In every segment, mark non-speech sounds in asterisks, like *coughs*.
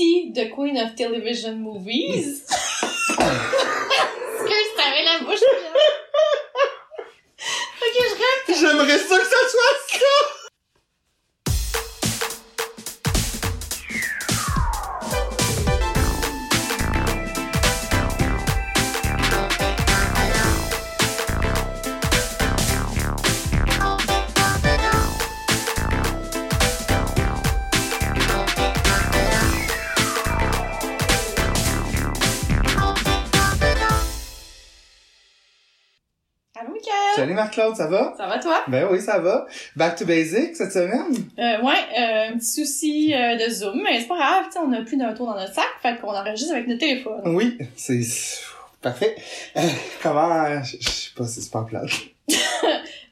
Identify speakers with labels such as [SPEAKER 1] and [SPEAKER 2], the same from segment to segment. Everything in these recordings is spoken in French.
[SPEAKER 1] Christy, the Queen of Television Movies. *laughs* Que t'avais la bouche? *laughs* Ok, je rêve.
[SPEAKER 2] J'aimerais ça que ça soit Marc-Claude, ça va?
[SPEAKER 1] Ça va, toi?
[SPEAKER 2] Ben oui, ça va. Back to basic cette semaine?
[SPEAKER 1] Euh, ouais, euh, un petit souci euh, de Zoom, mais c'est pas grave, tu sais, on a plus d'un tour dans notre sac, fait qu'on enregistre avec notre téléphone.
[SPEAKER 2] Oui, c'est... Parfait. Euh, comment... Je je sais pas si c'est pas plate. *laughs*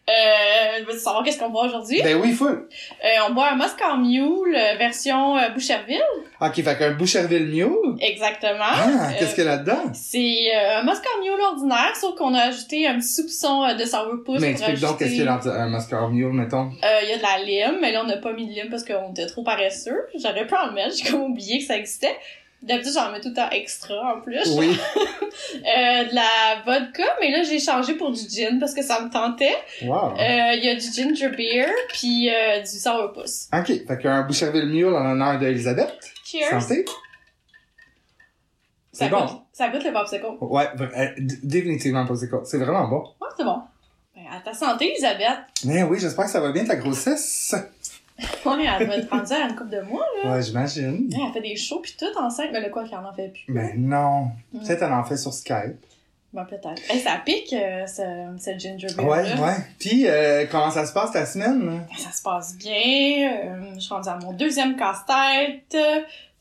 [SPEAKER 1] Euh, veux-tu savoir qu'est-ce qu'on boit aujourd'hui?
[SPEAKER 2] Ben oui, full.
[SPEAKER 1] Euh, on boit un Moscow Mule euh, version euh, Boucherville.
[SPEAKER 2] Ok, fait qu'un Boucherville Mule?
[SPEAKER 1] Exactement.
[SPEAKER 2] Ah,
[SPEAKER 1] Euh,
[SPEAKER 2] qu'est-ce qu'il y a là-dedans?
[SPEAKER 1] C'est euh, un Moscow Mule ordinaire, sauf qu'on a ajouté un petit soupçon de sourpuss
[SPEAKER 2] Mais explique donc qu'est-ce qu'il y a dans un Moscow Mule, mettons.
[SPEAKER 1] Euh, Il y a de la lime, mais là, on n'a pas mis de lime parce qu'on était trop paresseux. J'aurais pu en mettre, j'ai comme oublié que ça existait. D'habitude, j'en mets tout le temps extra en plus.
[SPEAKER 2] Oui. *laughs*
[SPEAKER 1] Euh, de la vodka, mais là, j'ai changé pour du gin parce que ça me tentait.
[SPEAKER 2] Wow.
[SPEAKER 1] Euh, Il y a du ginger beer, puis euh, du sourpuss.
[SPEAKER 2] Ok, fait qu'un Boucherville Mule en l'honneur d'Elisabeth.
[SPEAKER 1] Cheers!
[SPEAKER 2] Santé.
[SPEAKER 1] Ça
[SPEAKER 2] C'est bon.
[SPEAKER 1] goûte, ça goûte le popsicle.
[SPEAKER 2] Ouais, euh, définitivement c'est quoi. C'est vraiment bon.
[SPEAKER 1] Ouais, c'est bon. Ben, à ta santé, Elisabeth.
[SPEAKER 2] Mais oui, j'espère que ça va bien ta grossesse. *laughs*
[SPEAKER 1] Ouais, elle va être rendue à une couple de mois.
[SPEAKER 2] Ouais, j'imagine.
[SPEAKER 1] Ouais, elle fait des shows pis tout enceinte. Mais le quoi qu'elle en fait plus.
[SPEAKER 2] Mais non.
[SPEAKER 1] Mm.
[SPEAKER 2] Peut-être elle en fait sur Skype.
[SPEAKER 1] Ben, peut-être. Hey, ça pique, euh, ce, ce ginger beer
[SPEAKER 2] Ouais,
[SPEAKER 1] là.
[SPEAKER 2] ouais. Puis, euh, comment ça se passe ta semaine? là?
[SPEAKER 1] Ben, ça se passe bien. euh, je suis rendue à mon deuxième casse-tête.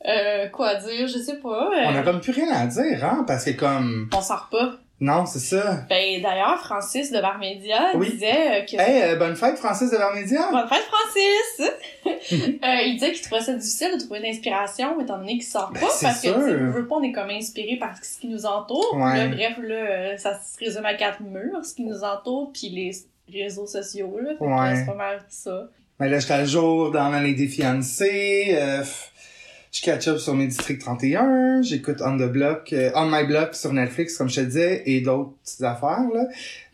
[SPEAKER 1] Euh, quoi dire, je sais pas. euh,
[SPEAKER 2] On a comme plus rien à dire, hein? Parce que comme...
[SPEAKER 1] on sort pas.
[SPEAKER 2] Non, c'est ça.
[SPEAKER 1] Ben, d'ailleurs, Francis de Barmédia
[SPEAKER 2] Oui.
[SPEAKER 1] disait euh, que...
[SPEAKER 2] Hey, euh, bonne fête, Francis de Vermédia!
[SPEAKER 1] Bonne fête, Francis! *laughs* euh, il disait qu'il trouvait ça difficile de trouver l'inspiration, étant donné qu'il sort
[SPEAKER 2] Ben,
[SPEAKER 1] pas, parce que,
[SPEAKER 2] sûr.
[SPEAKER 1] tu sais, veut, pas, on est comme inspiré par ce qui nous entoure.
[SPEAKER 2] Ouais.
[SPEAKER 1] Là, bref, là, euh, ça se résume à quatre murs, ce qui nous entoure, puis les réseaux sociaux, là. Que,
[SPEAKER 2] Ouais.
[SPEAKER 1] c'est pas mal ça.
[SPEAKER 2] Mais là, j'étais à jour dans l'année des fiancés. Euh, je catch up sur mes districts 31. J'écoute On the Block, euh, On My Block sur Netflix, comme je te disais, et d'autres petites affaires, là.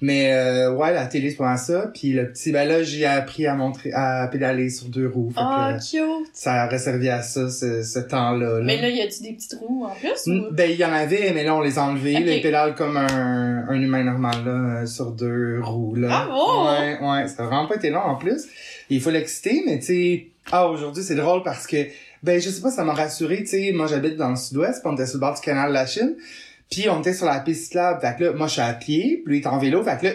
[SPEAKER 2] Mais, euh, ouais, la télé, c'est pas ça. Puis le petit, ben là, j'ai appris à montrer, à pédaler sur deux roues.
[SPEAKER 1] Oh, cute!
[SPEAKER 2] ça aurait servi à ça, ce, ce temps-là, là.
[SPEAKER 1] Mais là, y a-tu des petites roues en plus? Ou-
[SPEAKER 2] Ben, il y en avait, mais là, on les a. Là, ils pédalent comme un, un humain normal, là, euh, sur deux roues, là.
[SPEAKER 1] Bravo!
[SPEAKER 2] Ouais, ouais, ça a vraiment pas été long, en plus. Il faut l'exciter, mais tu sais, ah, aujourd'hui, c'est drôle parce que, ben, je sais pas, ça m'a rassuré, tu sais, moi, j'habite dans le sud-ouest, puis on était sur le bord du canal de la Chine, puis on était sur la piste cyclable, fait que là, moi, je suis à pied, puis lui, il est en vélo, fait que là,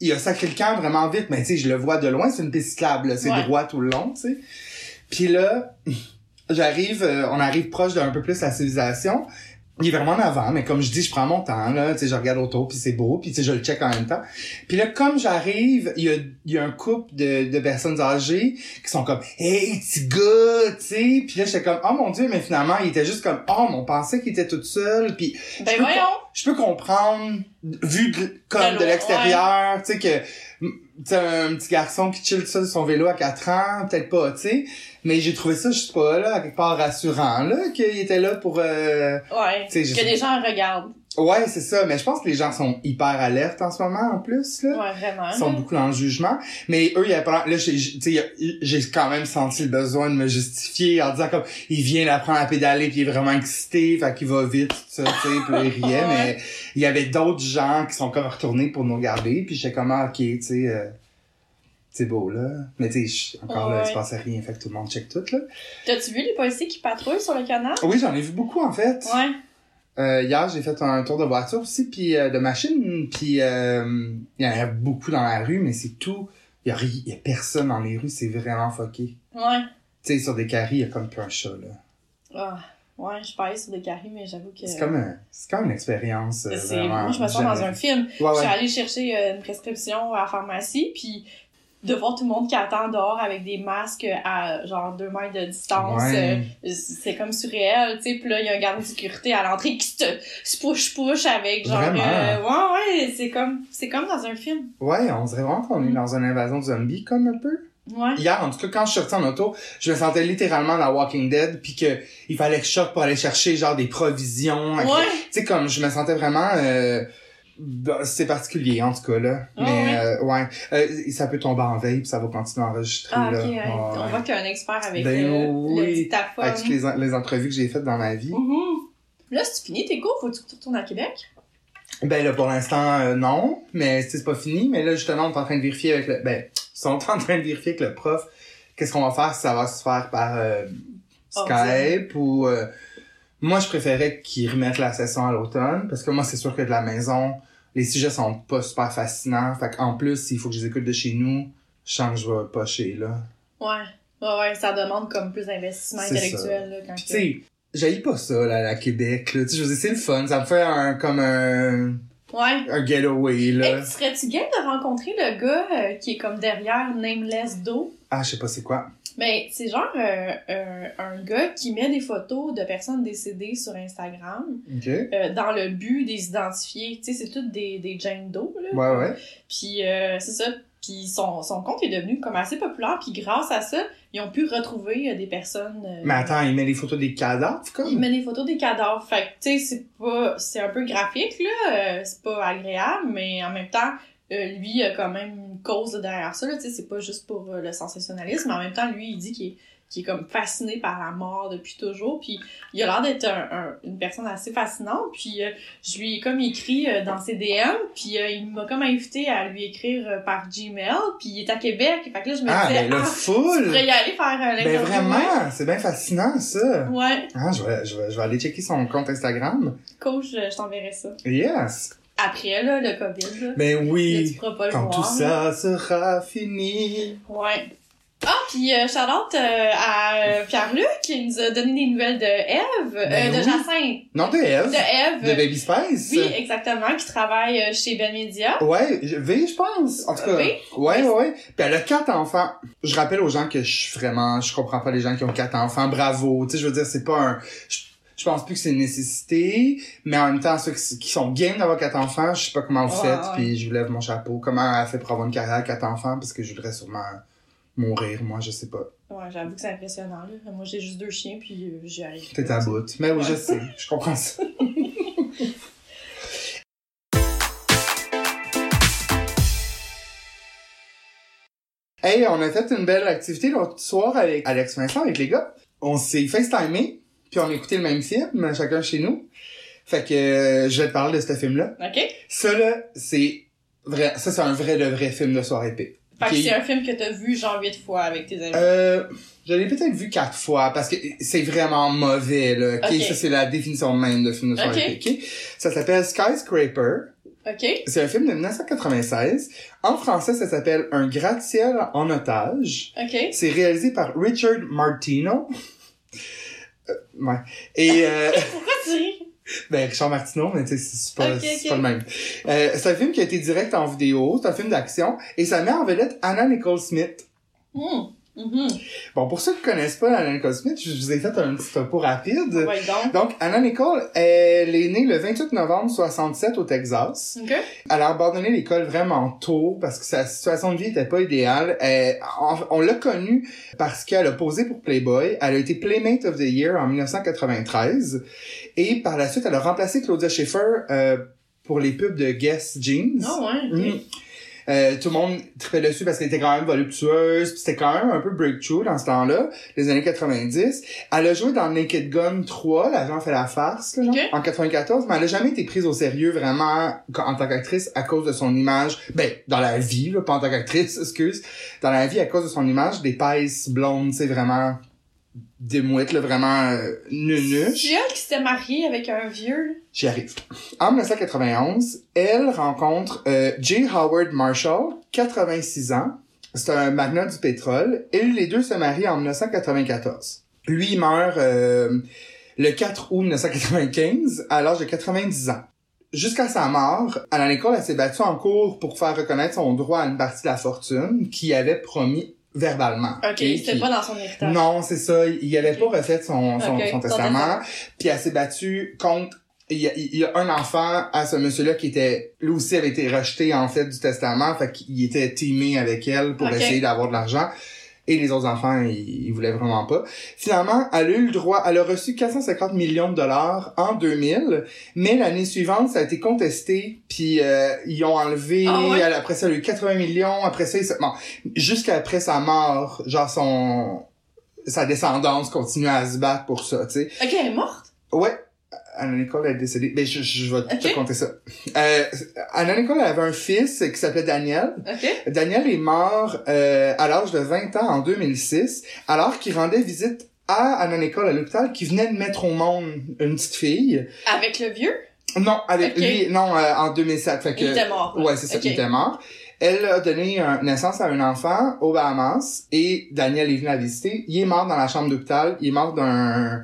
[SPEAKER 2] il a sacré le camp vraiment vite, mais tu sais, je le vois de loin, c'est une piste cyclable, là, c'est
[SPEAKER 1] Ouais.
[SPEAKER 2] droit tout le long, tu sais. Puis là, *laughs* j'arrive, euh, on arrive proche d'un peu plus la civilisation. Il est vraiment en avant, mais comme je dis, je prends mon temps, là, tu sais, je regarde autour, puis c'est beau, puis tu sais, je le check en même temps. Puis là, comme j'arrive, il y a, y a un couple de, de personnes âgées qui sont comme « Hey, petit gars! » tu sais. Puis là, j'étais comme « Oh mon Dieu! » Mais finalement, il était juste comme « Oh, mais on pensait qu'il était tout seul. » Puis
[SPEAKER 1] Ben
[SPEAKER 2] je peux je peux comprendre, vu de- comme
[SPEAKER 1] De
[SPEAKER 2] de l'extérieur, tu sais, que, tu sais, un petit garçon qui chill seul sur son vélo à 4 ans, peut-être pas, tu sais. Mais j'ai trouvé ça, je sais pas, là, quelque part rassurant, là, qu'il était là pour, euh...
[SPEAKER 1] Ouais.
[SPEAKER 2] Je
[SPEAKER 1] que
[SPEAKER 2] sais-
[SPEAKER 1] les gens regardent.
[SPEAKER 2] ouais, c'est ça. Mais je pense que les gens sont hyper alertes en ce moment, en plus, là.
[SPEAKER 1] Ouais, vraiment.
[SPEAKER 2] Ils sont beaucoup dans le jugement. Mais eux, ils apprennent, là, j'ai, j'ai- tu sais, j'ai quand même senti le besoin de me justifier en disant comme, il vient d'apprendre à pédaler puis il est vraiment excité, fait qu'il va vite, tout ça, tu sais, puis il *laughs* riait,
[SPEAKER 1] Ouais.
[SPEAKER 2] mais il y avait d'autres gens qui sont comme retournés pour nous regarder puis j'étais comme, ah, ok, tu sais, euh, c'est beau, là. Mais tu sais, encore là, il se passait rien, fait que tout le monde check tout, là.
[SPEAKER 1] T'as-tu vu les policiers qui patrouillent sur le canal?
[SPEAKER 2] Oui, j'en ai vu beaucoup, en fait.
[SPEAKER 1] Ouais.
[SPEAKER 2] Euh, hier, j'ai fait un tour de voiture aussi, puis euh, de machine, puis euh, il y en a beaucoup dans la rue, mais c'est tout. Il y, a a personne dans les rues, c'est vraiment fucké.
[SPEAKER 1] Ouais.
[SPEAKER 2] Tu sais, sur des carrés, il y a comme plus un chat, là.
[SPEAKER 1] Ah. Ouais, je parlais sur des carrés, mais j'avoue que...
[SPEAKER 2] C'est comme, un- c'est comme une expérience.
[SPEAKER 1] Moi, je me sens dans un film.
[SPEAKER 2] Ouais,
[SPEAKER 1] Je suis allée chercher une prescription à la pharmacie, puis de voir tout le monde qui attend dehors avec des masques à genre deux mètres de distance,
[SPEAKER 2] Ouais.
[SPEAKER 1] euh, c'est comme surréel, tu sais. Puis là, il y a un garde de sécurité à l'entrée qui te se push-push avec genre... Euh, ouais, ouais, c'est comme, c'est comme dans un film.
[SPEAKER 2] Ouais, on dirait vraiment qu'on est dans une invasion de zombies, comme un peu.
[SPEAKER 1] Ouais.
[SPEAKER 2] Hier, en tout cas, quand je suis sorti en auto, je me sentais littéralement dans Walking Dead, puis que il fallait que je sorte pour aller chercher genre des provisions.
[SPEAKER 1] Ouais.
[SPEAKER 2] Tu sais, comme je me sentais vraiment... Euh, c'est particulier, en tout cas, là.
[SPEAKER 1] Ah,
[SPEAKER 2] Mais,
[SPEAKER 1] ouais.
[SPEAKER 2] euh, ouais. Euh, ça peut tomber en veille, puis ça va continuer à enregistrer,
[SPEAKER 1] Ah,
[SPEAKER 2] là.
[SPEAKER 1] ouais. On
[SPEAKER 2] ouais.
[SPEAKER 1] voit que t'es un expert avec
[SPEAKER 2] Ben
[SPEAKER 1] le, le
[SPEAKER 2] oui.
[SPEAKER 1] dictaphone.
[SPEAKER 2] Avec toutes les, les entrevues que j'ai faites dans ma vie.
[SPEAKER 1] Mhm. Là, si tu finis tes cours, faut-tu que tu retournes à Québec?
[SPEAKER 2] Ben là, pour l'instant, euh, non. Mais c'est pas fini. Mais là, justement, on est en train de vérifier avec le... Ben, ils sont *laughs* en train de vérifier avec le prof. Qu'est-ce qu'on va faire si ça va se faire par euh, Skype ou... euh, moi, je préférais qu'ils remettent la session à l'automne. Parce que moi, c'est sûr que de la maison, les sujets sont pas super fascinants. Fait qu'en plus, s'il faut que je les écoute de chez nous, je sens que je vais pocher, là.
[SPEAKER 1] Ouais. Ouais, ouais, ça demande comme plus d'investissement intellectuel, là, quand
[SPEAKER 2] Puis
[SPEAKER 1] que-
[SPEAKER 2] tu sais, j'haïs pas ça, là, à Québec, là. Tu sais, je c'est le fun. Ça me fait un... comme un...
[SPEAKER 1] Ouais.
[SPEAKER 2] un getaway, là.
[SPEAKER 1] Hey, serais-tu game de rencontrer le gars euh, qui est comme derrière Nameless Do?
[SPEAKER 2] Ah, je sais pas c'est quoi.
[SPEAKER 1] Ben, c'est genre euh, euh, un gars qui met des photos de personnes décédées sur Instagram euh, dans le but de les identifier. Tu sais, c'est toutes des, des Jane Doe, là.
[SPEAKER 2] Ouais, ouais.
[SPEAKER 1] Puis euh, c'est ça. Puis son, son compte est devenu comme assez populaire. Puis grâce à ça, ils ont pu retrouver des personnes...
[SPEAKER 2] Mais attends, il met les photos des cadavres, comme?
[SPEAKER 1] Il met des photos des cadavres. Fait que, tu sais, c'est pas... C'est un peu graphique, là. euh, c'est pas agréable, mais en même temps, euh, lui, a quand même une cause derrière ça. Tu c'est pas juste pour euh, le sensationnalisme. Mais en même temps, lui, il dit qu'il est, qu'il est comme fasciné par la mort depuis toujours. Puis il a l'air d'être un, un- une personne assez fascinante. Puis euh, je lui ai comme écrit euh, dans ses DM. Puis euh, il m'a comme invité à lui écrire par Gmail. Puis il est à Québec. Fait que là, je me
[SPEAKER 2] Ah,
[SPEAKER 1] disais,
[SPEAKER 2] ben là,
[SPEAKER 1] ah, je
[SPEAKER 2] full!
[SPEAKER 1] pourrais y aller faire
[SPEAKER 2] Ben
[SPEAKER 1] l'interview.
[SPEAKER 2] vraiment, c'est bien fascinant, ça.
[SPEAKER 1] Ouais,
[SPEAKER 2] Ah, je vais, je vais, je vais aller checker son compte Instagram.
[SPEAKER 1] coach, je, je t'enverrai ça.
[SPEAKER 2] Yes.
[SPEAKER 1] Après, là, le COVID, là.
[SPEAKER 2] Ben
[SPEAKER 1] Là, tu
[SPEAKER 2] oui.
[SPEAKER 1] pourras pas le
[SPEAKER 2] Quand
[SPEAKER 1] voir.
[SPEAKER 2] tout
[SPEAKER 1] là.
[SPEAKER 2] ça sera fini.
[SPEAKER 1] Ouais. Ah, puis euh, shout-out euh, à euh, Pierre-Luc qui nous a donné des nouvelles de Eve, euh,
[SPEAKER 2] Ben
[SPEAKER 1] de
[SPEAKER 2] oui.
[SPEAKER 1] Jacinthe,
[SPEAKER 2] Non, de Eve.
[SPEAKER 1] de Eve.
[SPEAKER 2] De Baby Spice.
[SPEAKER 1] Oui, exactement, qui travaille euh, chez Ben Media.
[SPEAKER 2] Ouais, V, je pense. En tout cas.
[SPEAKER 1] V?
[SPEAKER 2] Ouais, ouais, ouais. Puis elle a quatre enfants. Je rappelle aux gens que je suis vraiment, je comprends pas les gens qui ont quatre enfants. Bravo. Tu sais, je veux dire, c'est pas un, je, je pense plus que c'est une nécessité, mais en même temps, ceux qui, sont game d'avoir quatre enfants, je sais pas comment vous
[SPEAKER 1] Ouais,
[SPEAKER 2] faites, puis je vous lève mon chapeau. Comment elle a fait pour avoir une carrière à quatre enfants, parce que je voudrais sûrement mourir, moi, je sais pas.
[SPEAKER 1] Ouais, j'avoue que c'est impressionnant, là. Moi, j'ai juste deux chiens, puis euh, j'y arrive.
[SPEAKER 2] T'es à bout. Mais oui,
[SPEAKER 1] Ouais.
[SPEAKER 2] je sais. Je comprends ça. *laughs* Hey, on a fait une belle activité l'autre soir avec Alex Vincent, avec les gars. On s'est FaceTimé, puis on a écouté le même film, chacun chez nous. Fait que euh, je vais te parler de ce film-là.
[SPEAKER 1] OK?
[SPEAKER 2] Ça, là, c'est vrai. Ça, c'est un vrai de vrai film de soirée épée.
[SPEAKER 1] Fait que c'est un film que t'as vu genre huit fois avec tes amis.
[SPEAKER 2] Euh, je l'ai peut-être vu quatre fois parce que c'est vraiment mauvais là. ok?
[SPEAKER 1] Ok.
[SPEAKER 2] Ça c'est la définition même de film de soirée.
[SPEAKER 1] Ok.
[SPEAKER 2] ok? Ça s'appelle Skyscraper.
[SPEAKER 1] OK?
[SPEAKER 2] C'est un film de 1996. En français, ça s'appelle Un gratte-ciel en otage.
[SPEAKER 1] OK?
[SPEAKER 2] C'est réalisé par Richard Martino. Euh, ouais. Et euh, *laughs*
[SPEAKER 1] Pourquoi tu ris? *laughs*
[SPEAKER 2] ben Richard Martineau, mais tu sais, c'est pas,
[SPEAKER 1] Ok,
[SPEAKER 2] c'est
[SPEAKER 1] ok.
[SPEAKER 2] pas le même. Euh, c'est un film qui a été direct en vidéo. C'est un film d'action et ça met en vedette Anna Nicole Smith.
[SPEAKER 1] Mhm.
[SPEAKER 2] Bon, pour ceux qui connaissent pas Anna Nicole Smith, je vous ai fait un petit topo rapide.
[SPEAKER 1] Ouais, donc.
[SPEAKER 2] Donc, Anna Nicole, elle est née le 28 novembre 67 au Texas.
[SPEAKER 1] OK?
[SPEAKER 2] Elle a abandonné l'école vraiment tôt parce que sa situation de vie était pas idéale. Elle- on l'a connue parce qu'elle a posé pour Playboy. Elle a été Playmate of the Year en 1993. Et par la suite, elle a remplacé Claudia Schiffer euh, pour les pubs de Guess Jeans.
[SPEAKER 1] Non, ouais.
[SPEAKER 2] Mm. Euh, tout le monde tripait dessus parce qu'elle était quand même voluptueuse, c'était quand même un peu breakthrough dans ce temps-là, les années 90. Elle a joué dans Naked Gun 3, l'agent fait la farce, là, genre, en 94, mais elle a jamais été prise au sérieux vraiment en tant qu'actrice à cause de son image, ben, dans la vie, là, pas en tant qu'actrice, *laughs* excuse, dans la vie à cause de son image d'épaisse blonde, c'est vraiment démouette, là, vraiment euh, nunuche.
[SPEAKER 1] C'est elle qui s'était mariée avec un vieux.
[SPEAKER 2] J'y arrive. En 1991, elle rencontre euh, J. Howard Marshall, 86 ans. C'est un magnat du pétrole. Et les deux se marient en 1994. Lui, il meurt euh, le 4 août 1995 à l'âge de 90 ans. Jusqu'à sa mort, Anna Nicole elle s'est battue en cours pour faire reconnaître son droit à une partie de la fortune qu'il avait promis verbalement.
[SPEAKER 1] OK, c'était pas dans son héritage.
[SPEAKER 2] non, c'est ça. Il avait pas refait son, son,
[SPEAKER 1] Ok,
[SPEAKER 2] son testament. Puis elle s'est battue contre... Il y, a, il y a un enfant à ce monsieur-là qui était... Lui aussi avait été rejeté, en fait, du testament. Fait qu'il était teamé avec elle pour essayer d'avoir de l'argent. Et les autres enfants, ils, ils voulaient vraiment pas. Finalement, elle a eu le droit, elle a reçu 450 millions de dollars en 2000, mais l'année suivante, ça a été contesté, puis euh, ils ont enlevé,
[SPEAKER 1] Ah ouais?
[SPEAKER 2] elle- après ça, elle a eu 80 millions, après ça, bon, jusqu'après sa mort, genre son, sa descendance continue à se battre pour ça, tu sais.
[SPEAKER 1] Ok, elle est morte?
[SPEAKER 2] Ouais. Anna Nicole est décédée. Mais je, je vais te compter ça. Euh, Anna Nicole avait un fils qui s'appelait Daniel.
[SPEAKER 1] Ok.
[SPEAKER 2] Daniel est mort euh, à l'âge de 20 ans en 2006, alors qu'il rendait visite à Anna Nicole à l'hôpital qui venait de mettre au monde une petite fille.
[SPEAKER 1] Avec le vieux?
[SPEAKER 2] Non, avec lui, non, euh, en 2007. Fait que,
[SPEAKER 1] Il était mort.
[SPEAKER 2] Ouais, c'est ça, il était mort. Elle a donné un- naissance à un enfant aux Bahamas et Daniel est venu la visiter. Il est mort dans la chambre d'hôpital. Il est mort d'un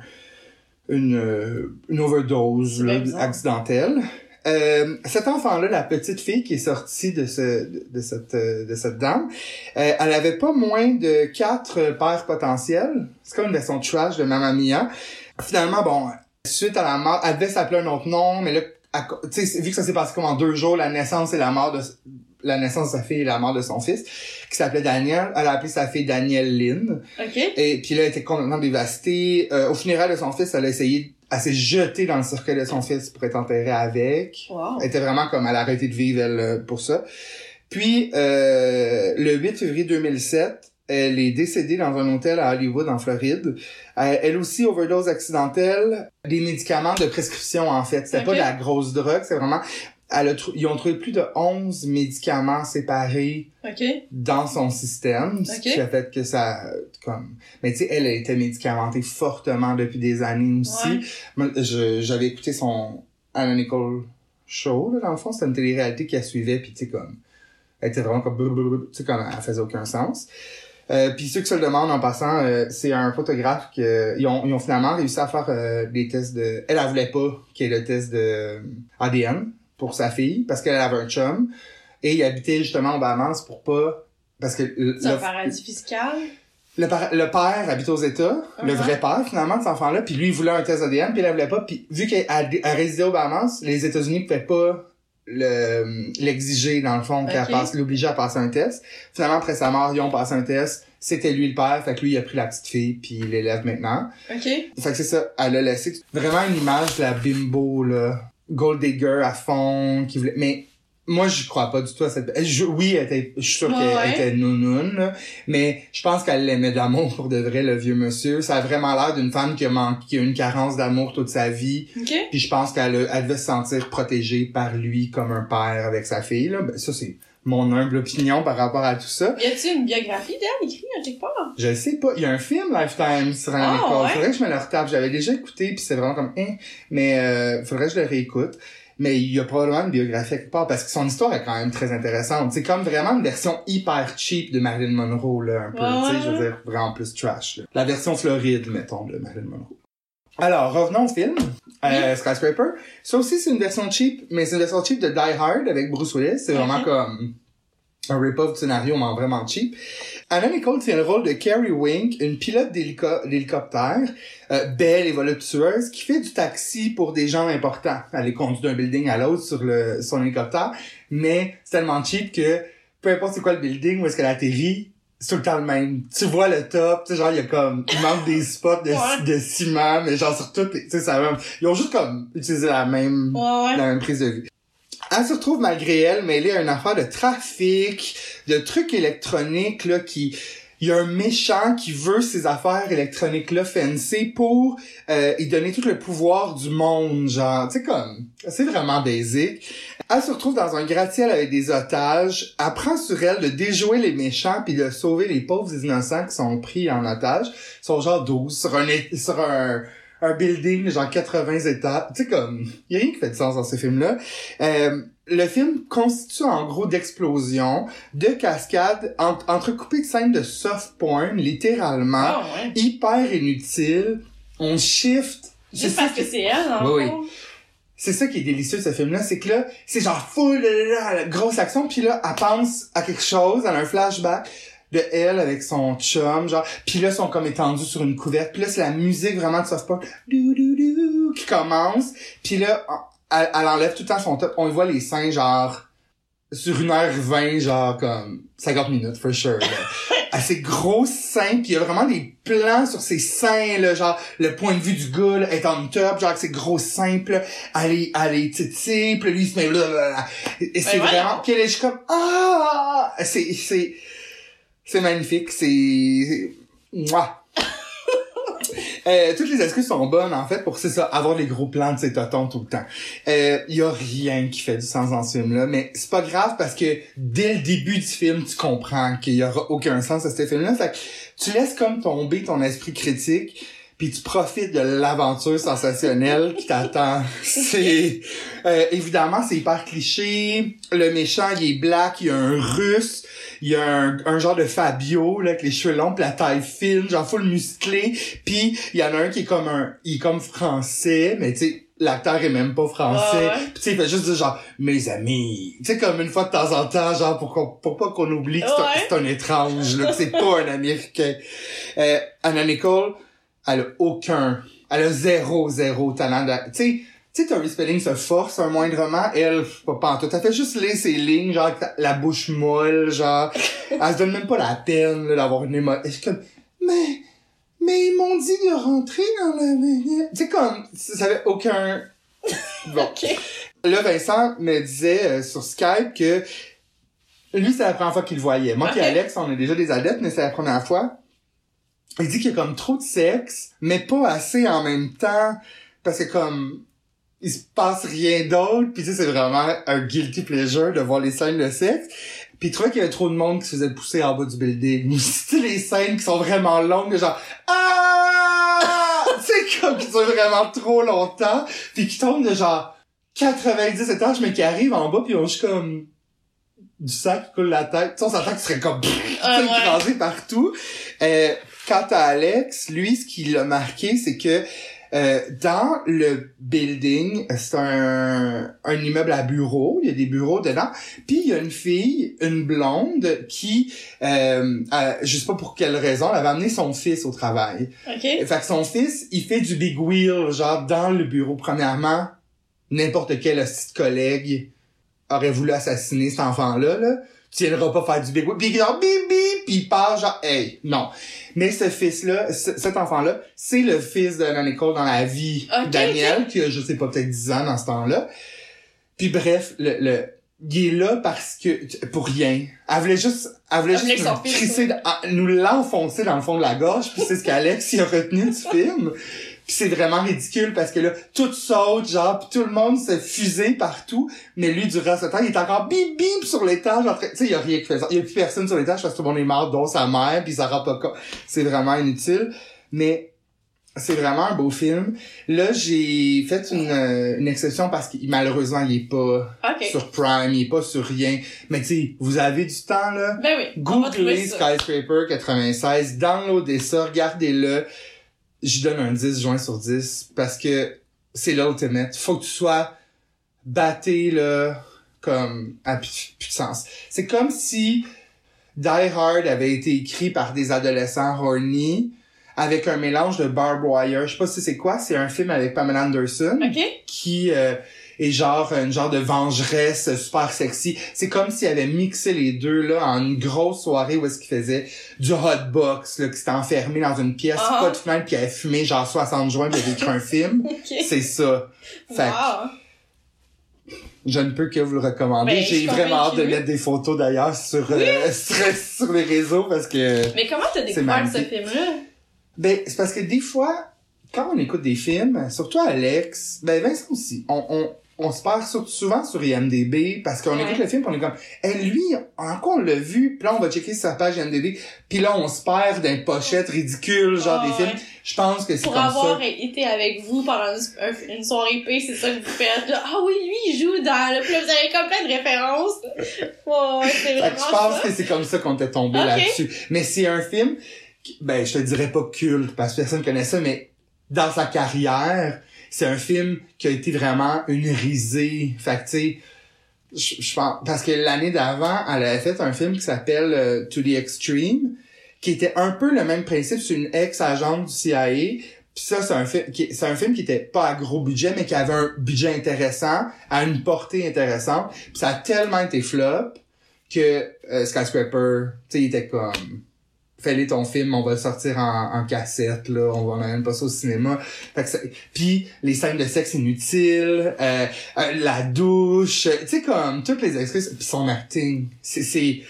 [SPEAKER 2] une, euh, une overdose là, accidentelle. Euh, cet enfant-là, la petite fille qui est sortie de ce de, cette euh, de cette dame, euh, elle avait pas moins de quatre pères potentiels. C'est comme une version trash de Mamma Mia. Finalement, bon, suite à la mort, elle devait s'appeler un autre nom, mais là, à vu que ça s'est passé comme en deux jours, la naissance et la mort de la naissance de sa fille et la mort de son fils, qui s'appelait Daniel, elle a appelé sa fille Danielle Lynn.
[SPEAKER 1] Ok.
[SPEAKER 2] Et puis là, elle était complètement dévastée. Euh, au funérail de son fils, elle a essayé, elle s'est jetée dans le cercueil de son fils pour être enterrée avec.
[SPEAKER 1] Wow.
[SPEAKER 2] Elle était vraiment comme, elle a arrêté de vivre, elle, euh, pour ça. Puis, euh, le 8 février 2007, elle est décédée dans un hôtel à Hollywood, en Floride. Euh, elle aussi, overdose accidentelle, des médicaments de prescription, en fait. C'était
[SPEAKER 1] Ok.
[SPEAKER 2] pas de la grosse drogue, c'est vraiment... Elle a ils ont trouvé plus de 11 médicaments séparés dans son système, ce qui a fait que ça comme mais tu sais elle a été médicamentée fortement depuis des années aussi.
[SPEAKER 1] Ouais.
[SPEAKER 2] J'avais écouté son Anna Nicole show là, dans le fond, c'était une télé-réalité qui la suivait puis tu sais comme elle était vraiment comme tu sais comme elle faisait aucun sens. Euh, puis ceux qui se le demandent en passant, euh, c'est un photographe que ils ont, ils ont finalement réussi à faire euh, des tests de. Elle, elle voulait pas qu'il y ait le test de euh, ADN pour sa fille parce qu'elle avait un chum et il habitait justement au Bahamas pour pas parce que le,
[SPEAKER 1] C'est un
[SPEAKER 2] le-
[SPEAKER 1] paradis fiscal?
[SPEAKER 2] le, le père habite aux États, le
[SPEAKER 1] Uh-huh.
[SPEAKER 2] vrai père finalement de cet enfant-là, puis lui il voulait un test ADN, puis elle voulait pas, puis vu qu'elle elle- elle résidait au Bahamas, les États-Unis pouvaient pas le l'exiger dans le fond qu'elle passe l'obliger à passer un test. Finalement après sa mort, ils ont passé un test, c'était lui le père, fait que lui il a pris la petite fille puis il l'élève maintenant.
[SPEAKER 1] Ok.
[SPEAKER 2] Fait que c'est ça, elle a laissé vraiment une image de la bimbo là, gold digger à fond qui voulait mais moi je crois pas du tout à cette je- oui elle était je suis sûr qu'elle
[SPEAKER 1] ouais.
[SPEAKER 2] était nounoune là, mais je pense qu'elle l'aimait d'amour pour de vrai le vieux monsieur ça a vraiment l'air d'une femme qui a manqué qui a une carence d'amour toute sa vie
[SPEAKER 1] Ok.
[SPEAKER 2] puis je pense qu'elle elle devait se sentir protégée par lui comme un père avec sa fille là ben, ça c'est mon humble opinion par rapport à tout ça
[SPEAKER 1] Y a-tu une biographie d'elle écrite à quelque part?
[SPEAKER 2] je sais pas. Il y a un film Lifetime sur Anna Nicole.
[SPEAKER 1] ouais?
[SPEAKER 2] Faudrait que je me le retape. J'avais déjà écouté puis c'est vraiment comme hein. Mais euh, faudrait que je le réécoute. Mais il y a probablement une biographie à quelque part parce que son histoire est quand même très intéressante. C'est comme vraiment une version hyper cheap de Marilyn Monroe là un peu.
[SPEAKER 1] Ouais,
[SPEAKER 2] tu sais, je veux dire vraiment plus trash. là. La version Floride mettons de Marilyn Monroe. Alors, revenons au film, euh, Skyscraper. Ça aussi, c'est une version cheap, mais c'est une version cheap de Die Hard avec Bruce Willis. C'est vraiment comme un rip-off du scénario, mais vraiment cheap. Anna Nicole tient le rôle de Carrie Wink, une pilote d'hélico- d'hélicoptère, euh, belle et voluptueuse, qui fait du taxi pour des gens importants. Elle est conduite d'un building à l'autre sur le, son hélicoptère, mais c'est tellement cheap que peu importe c'est quoi le building où est-ce qu'elle atterrit, c'est tout le temps le même. Tu vois le top, tu sais, genre, il y a comme, il manque des spots de,
[SPEAKER 1] Ouais.
[SPEAKER 2] de ciment, mais genre sur toutes tu sais, ça va, ils ont juste comme utilisé la même,
[SPEAKER 1] Ouais, ouais.
[SPEAKER 2] la même prise de vue. Elle se retrouve malgré elle mêlée à une affaire de trafic, de trucs électroniques là qui il y a un méchant qui veut ces affaires électroniques là fancy pour euh, y donner tout le pouvoir du monde genre sais comme c'est vraiment basique. Elle se retrouve dans un gratte-ciel avec des otages, apprend sur elle de déjouer les méchants puis de sauver les pauvres innocents qui sont pris en otage. Ils sont genre 12 sur un sur un un building genre 80 étages. Tu sais comme y a rien qui fait de sens dans ce film là. Euh, le film constitue en gros d'explosions, de cascades, en- entrecoupées de scènes de soft porn, littéralement,
[SPEAKER 1] Ah, ouais.
[SPEAKER 2] hyper inutiles. On shift. C'est
[SPEAKER 1] Juste
[SPEAKER 2] ça
[SPEAKER 1] parce
[SPEAKER 2] qui-
[SPEAKER 1] que c'est elle, en
[SPEAKER 2] Oui, oui. c'est ça qui est délicieux ce film-là, c'est que là, c'est genre full grosse action, puis là, elle pense à quelque chose, elle a un flashback de elle avec son chum, genre, puis là, ils sont comme étendus sur une couverte, puis là, c'est la musique vraiment de soft porn, dou, dou, dou, qui commence, puis là, elle, elle enlève tout le temps son top, on voit les seins, genre, sur une heure vingt, genre comme 50 minutes, for sure. Là. *laughs* Assez gros seins, pis il y a vraiment des plans sur ses seins, là, genre le point de vue du gars là, est en top, genre avec ses gros seins, pis là, elle est, elle est titi, pis lui il se met là, là, là. Et c'est
[SPEAKER 1] Ouais,
[SPEAKER 2] vraiment, pis elle est juste comme, ah, c'est, c'est, c'est magnifique, c'est, moi. *laughs* Euh, toutes les excuses sont bonnes, en fait, pour, c'est ça, avoir les gros plans de ses totons tout le temps. Euh, y a rien qui fait du sens dans ce film-là, mais c'est pas grave parce que dès le début du film, tu comprends qu'il y aura aucun sens à ce film-là. Fait que tu laisses comme tomber ton esprit critique, puis tu profites de l'aventure sensationnelle qui t'attend. *laughs* C'est euh, évidemment c'est hyper cliché. Le méchant il est black, il y a un russe, il y a un, un genre de Fabio là avec les cheveux longs, pis la taille fine, genre full musclé. Puis il y en a un qui est comme un, il est comme français, mais tu sais l'acteur est même pas français.
[SPEAKER 1] Ouais, ouais.
[SPEAKER 2] Puis tu sais il fait juste dire genre mes amis. Tu sais comme une fois de temps en temps genre pour qu'on pour pas qu'on oublie que c'est un-
[SPEAKER 1] Ouais.
[SPEAKER 2] un étrange là, que c'est pas un américain. Euh, Anna Nicole elle a aucun, elle a zéro, zéro talent de, tu sais, tu sais, Tori Spelling se force un moindrement, elle, pas, tout. Elle fait juste lire ses lignes, genre, la bouche molle, genre, *laughs* elle se donne même pas la peine, d'avoir une émotion. Je suis comme, mais, mais ils m'ont dit de rentrer dans la, tu sais, comme, ça avait aucun, *laughs* bon.
[SPEAKER 1] Ok.
[SPEAKER 2] Là, Vincent me disait euh, sur Skype que lui, c'est la première fois qu'il le voyait. Moi et Alex, on est déjà des adeptes, mais c'est la première fois. Il dit qu'il y a comme trop de sexe, mais pas assez en même temps, parce que comme il se passe rien d'autre, puis tu sais, c'est vraiment un guilty pleasure de voir les scènes de sexe. Puis il trouvait qu'il y avait trop de monde qui se faisait pousser en bas du building. *laughs* tu les scènes qui sont vraiment longues, genre ah, sais comme qui durent vraiment trop longtemps, puis qui tombent de genre 90 étages, mais qui arrivent en bas, puis on juste comme du sang qui coule la tête. Tu sais, on s'entend qu'il serait comme *laughs*
[SPEAKER 1] Ah, ouais.
[SPEAKER 2] écrasé partout. Euh, quant à Alex, lui, ce qui l'a marqué, c'est que euh, dans le building, c'est un, un immeuble à bureaux, il y a des bureaux dedans, puis il y a une fille, une blonde, qui, euh, a- je sais pas pour quelle raison, elle avait amené son fils au travail.
[SPEAKER 1] Ok.
[SPEAKER 2] Fait que son fils, il fait du big wheel, genre dans le bureau. Premièrement, n'importe quel de collègue aurait voulu assassiner cet enfant-là, là. Tu viendras pas faire du big wheel. Puis il genre bip bip, puis il part genre hey, non. Mais ce fils-là, ce- cet enfant-là, c'est le fils de Nicole dans la vie. Daniel, qui a, je sais pas, peut-être 10 ans dans ce temps-là. Puis bref, le, le, il est là parce que, pour rien. Elle voulait juste, elle voulait juste nous crisser, nous l'enfoncer dans le fond de la gorge, puis c'est ce qu'Alex y a retenu du film. Puis c'est vraiment ridicule parce que là, tout saute, genre, pis tout le monde se fusée partout, mais lui, durant ce temps, il est encore bip bip sur l'étage, tu sais, il y a rien qui fait ça. Il y a plus personne sur l'étage parce que tout le monde est mort, dont sa mère, puis ça rend pas compte. C'est vraiment inutile. Mais c'est vraiment un beau film. Là, j'ai fait une, euh, une exception parce que malheureusement, il est pas sur Prime, il est pas sur rien. Mais tu sais, vous avez du temps, là.
[SPEAKER 1] Ben oui.
[SPEAKER 2] Googlez. Skyscraper 96, downloadez ça, regardez-le. Je donne un 10 juin sur 10 parce que c'est l'ultimate. Faut que tu sois batté, là, comme, à sens. C'est comme si Die Hard avait été écrit par des adolescents horny avec un mélange de barbed wire. Je sais pas si c'est quoi, c'est un film avec Pamela Anderson
[SPEAKER 1] Ok.
[SPEAKER 2] qui euh, est genre une genre de vengeresse super sexy. C'est comme s'il avait mixé les deux là en une grosse soirée où est-ce qu'il faisait du hot box là, qui s'était enfermé dans une pièce,
[SPEAKER 1] Ah.
[SPEAKER 2] pas de fenêtre, puis il avait fumé genre 60 joints puis il avait écrit un *laughs* film.
[SPEAKER 1] Ok.
[SPEAKER 2] C'est ça. Fait
[SPEAKER 1] Wow.
[SPEAKER 2] je ne peux que vous le recommander.
[SPEAKER 1] Ben,
[SPEAKER 2] J'ai vraiment hâte de mettre des photos d'ailleurs sur, euh, *laughs* sur sur les réseaux parce que
[SPEAKER 1] Mais comment t'as découvert ce film-là?
[SPEAKER 2] Ben, c'est parce que des fois, quand on écoute des films, surtout Alex, ben Vincent aussi, on, on, on se perd souvent sur IMDB parce qu'on
[SPEAKER 1] Ouais.
[SPEAKER 2] écoute le film pis on est comme, hey, lui, en quoi on l'a vu? Puis là, on va checker sa page IMDB, puis là, on se perd une pochette ridicule, genre des films.
[SPEAKER 1] ouais.
[SPEAKER 2] Je pense que c'est
[SPEAKER 1] Pour
[SPEAKER 2] comme
[SPEAKER 1] avoir
[SPEAKER 2] ça.
[SPEAKER 1] été avec vous pendant une, un- une soirée P, c'est ça que vous faites. Là. Ah oui, lui, il joue dans le... Puis là, vous avez comme plein de références. *laughs* Ouais, c'est vraiment
[SPEAKER 2] je pense
[SPEAKER 1] ça.
[SPEAKER 2] que c'est comme ça qu'on était tombé là-dessus. Mais c'est un film, qui- ben, je te dirais pas culte, parce que personne connaît ça, mais dans sa carrière, c'est un film qui a été vraiment une risée. Fait que, tu sais, je pense, parce que l'année d'avant, elle avait fait un film qui s'appelle euh, To the Extreme, qui était un peu le même principe sur une ex-agente du CIA, Puis ça, c'est un film qui, c'est un film qui était pas à gros budget, mais qui avait un budget intéressant, à une portée intéressante. Puis ça a tellement été flop que euh, Skyscraper, tu sais, il était comme fais-les ton film, on va le sortir en, en cassette, là, on va même pas ça au cinéma. Fait que ça- Puis les scènes de sexe inutiles, euh, euh, la douche, tu sais comme toutes les excuses, puis son acting, c'est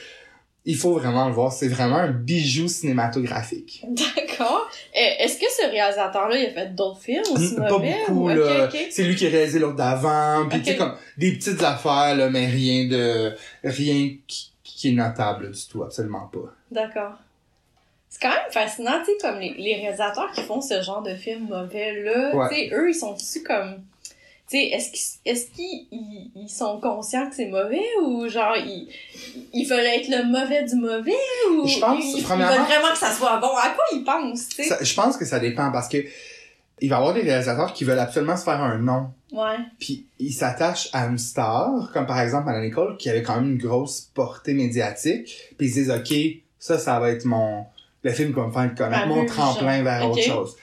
[SPEAKER 2] il faut vraiment le voir, c'est vraiment un bijou cinématographique. *laughs*
[SPEAKER 1] D'accord. Est-ce que ce réalisateur-là, il a fait d'autres films aussi
[SPEAKER 2] Pas beaucoup,
[SPEAKER 1] ou-.
[SPEAKER 2] C'est lui qui a réalisé l'autre d'avant, puis tu sais, comme des petites affaires, là, mais rien de, rien qui, qui est notable du tout, absolument pas.
[SPEAKER 1] D'accord. C'est quand même fascinant, tu sais, comme les, les réalisateurs qui font ce genre de films mauvais-là,
[SPEAKER 2] Ouais.
[SPEAKER 1] tu sais, eux, ils sont-tu comme... Tu sais, est-ce qu'ils ils- ils sont conscients que c'est mauvais ou genre ils, ils veulent être le mauvais du mauvais ou
[SPEAKER 2] Je pense,
[SPEAKER 1] ils, ils veulent vraiment que ça soit bon? À quoi ils pensent, tu sais?
[SPEAKER 2] Je pense que ça dépend parce que il va y avoir des réalisateurs qui veulent absolument se faire un nom.
[SPEAKER 1] Ouais.
[SPEAKER 2] Puis ils s'attachent à une star, comme par exemple Anna Nicole, qui avait quand même une grosse portée médiatique. Puis ils se disent, OK, ça, ça va être mon... Le film va me faire connaître, mon tremplin vers autre chose.